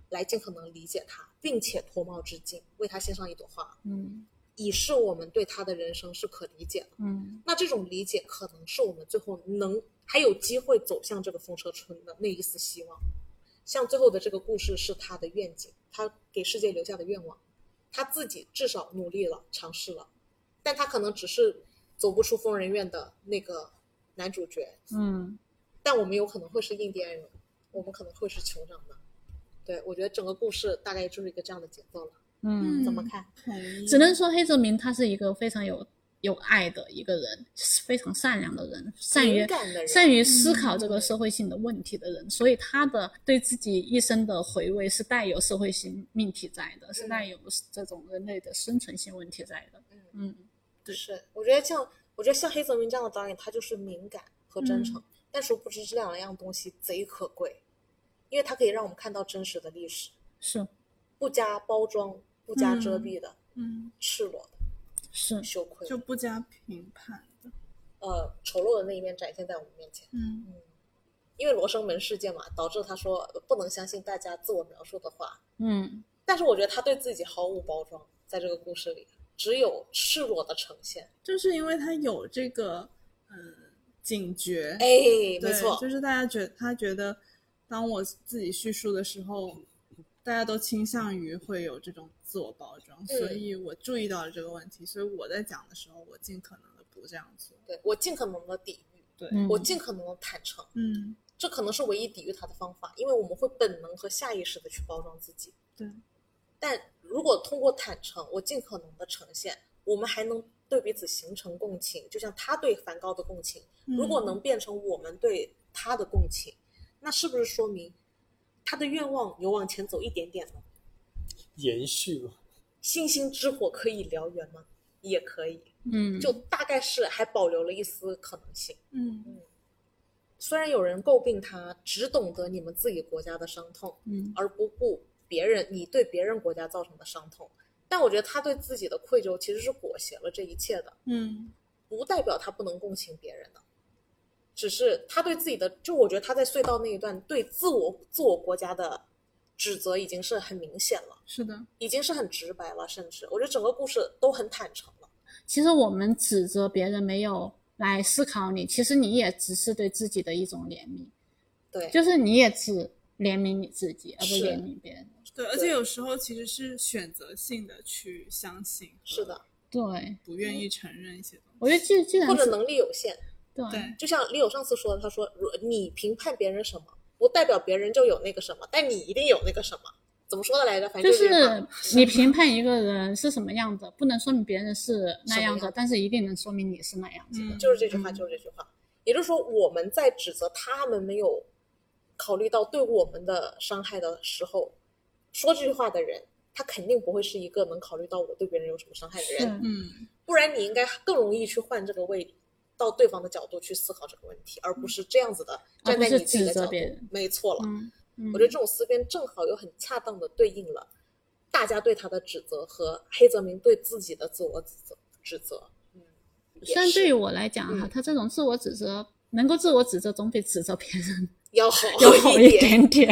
来尽可能理解他，并且脱帽致敬，为他献上一朵花，嗯以示我们对他的人生是可理解的。嗯那这种理解可能是我们最后能还有机会走向这个风车村的那一丝希望。像最后的这个故事是他的愿景，他给世界留下的愿望，他自己至少努力了，尝试了，但他可能只是走不出疯人院的那个男主角，嗯但我们有可能会是印第安人，我们可能会是酋长的。对，我觉得整个故事大概就是一个这样的节奏了。嗯，怎么看？只能说黑泽明他是一个非常有有爱的一个人，非常善良的人，善于善于思考这个社会性的问题的人，所以他的对自己一生的回味是带有社会性命题在的，是带有这种人类的生存性问题在的。嗯嗯对是，我觉得像我觉得像黑泽明这样的导演，他就是敏感和真诚，但殊不知这两样东西贼可贵，因为它可以让我们看到真实的历史，是不加包装、不加遮蔽的、嗯，赤裸的、是，羞愧就不加评判的，呃丑陋的那一面展现在我们面前。嗯。嗯，因为罗生门事件嘛，导致他说呃不能相信大家自我描述的话，嗯。但是我觉得他对自己毫无包装，在这个故事里只有赤裸的呈现。就是因为他有这个嗯警觉，哎，没错，就是大家觉他觉得，当我自己叙述的时候，大家都倾向于会有这种自我包装，嗯所以我注意到了这个问题，所以我在讲的时候，我尽可能的不这样做。对我尽可能的抵御，对，嗯，我尽可能的坦诚。嗯，这可能是唯一抵御他的方法，因为我们会本能和下意识的去包装自己。对，但如果通过坦诚，我尽可能的呈现，我们还能对彼此形成共情，就像他对梵高的共情，如果能变成我们对他的共情，那是不是说明他的愿望有往前走一点点呢？延续吗，星星之火可以燎原吗？也可以，嗯就大概是还保留了一丝可能性。嗯嗯虽然有人诟病他只懂得你们自己国家的伤痛，嗯而不顾别人你对别人国家造成的伤痛，但我觉得他对自己的愧疚其实是裹挟了这一切的，嗯不代表他不能共情别人的，只是他对自己的，就我觉得他在隧道那一段对自我自我国家的指责已经是很明显了，是的，已经是很直白了，甚至我觉得整个故事都很坦诚了。其实我们指责别人没有来思考你，其实你也只是对自己的一种怜悯，对，就是你也只怜悯你自己，而不是怜悯别人。对，而且有时候其实是选择性的去相信，是，的，对，不愿意承认一些东西。我觉得既既然或者能力有限，对对，就像李友上次说的，他说，如你评判别人什么，不代表别人就有那个什么，但你一定有那个什么。怎么说的来着？反正就是你评判一个人是什么样子，不能说明别人是那样子但是一定能说明你是那样子的。嗯 就是这句话，嗯就是这句话。也就是说，我们在指责他们没有考虑到对我们的伤害的时候，说这句话的人，他肯定不会是一个能考虑到我对别人有什么伤害的人。嗯，不然你应该更容易去换这个位，到对方的角度去思考这个问题，而不是这样子的站在你自己的角度指责别人。没错了。嗯嗯，我觉得这种思辨正好又很恰当的对应了大家对他的指责和黑泽明对自己的自我指责。指责，嗯，也是虽然对于我来讲哈嗯，他这种自我指责，能够自我指责，总比指责别人要好要好一一点点。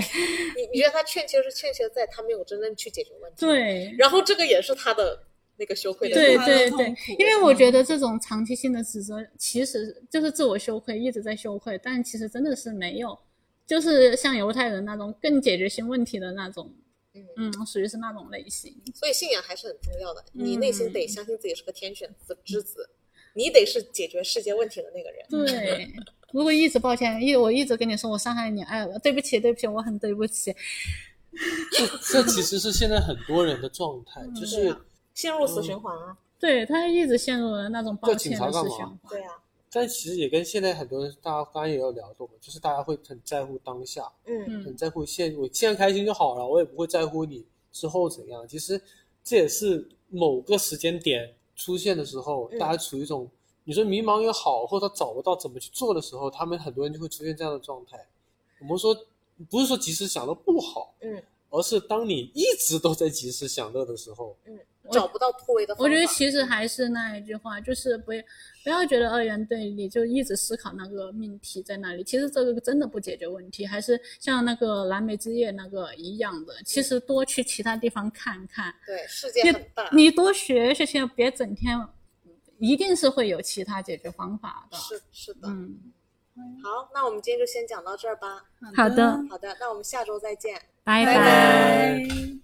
你你觉得他欠缺是欠缺在他没有真正去解决问题，，对，然后这个也是他的那个羞愧的对对对，因为我觉得这种长期性的指责，其实就是自我羞愧，一直在羞愧，但其实真的是没有，就是像犹太人那种更解决性问题的那种，嗯，嗯，属于是那种类型。所以信仰还是很重要的，你嗯内心得相信自己是个天选之之子，你得是解决世界问题的那个人。对，如果一直抱歉，一我一直跟你说我伤害你，哎，我对不起，对不起，我很对不起，这这其实是现在很多人的状态，就对是啊陷入死循环啊，对他一直陷入了那种抱歉的察干嘛思循环。对啊，但其实也跟现在很多人，大家刚刚也有聊过嘛，就是大家会很在乎当下，嗯嗯很在乎现我现在开心就好了，我也不会在乎你之后怎样。其实这也是某个时间点出现的时候，嗯大家处于一种你说迷茫也好，或者他找不到怎么去做的时候，他们很多人就会出现这样的状态。我们说不是说及时享乐不好，嗯而是当你一直都在及时享乐的时候，嗯，找不到突围的方法。我觉得其实还是那一句话，就是不要不要觉得二元对立，就一直思考那个命题在那里。其实这个真的不解决问题，还是像那个蓝莓之夜那个一样的，其实多去其他地方看看，对世界很大，你多学学先，别整天，一定是会有其他解决方法的。是是的。嗯，好，那我们今天就先讲到这儿吧。好的，好的，那我们下周再见。拜拜拜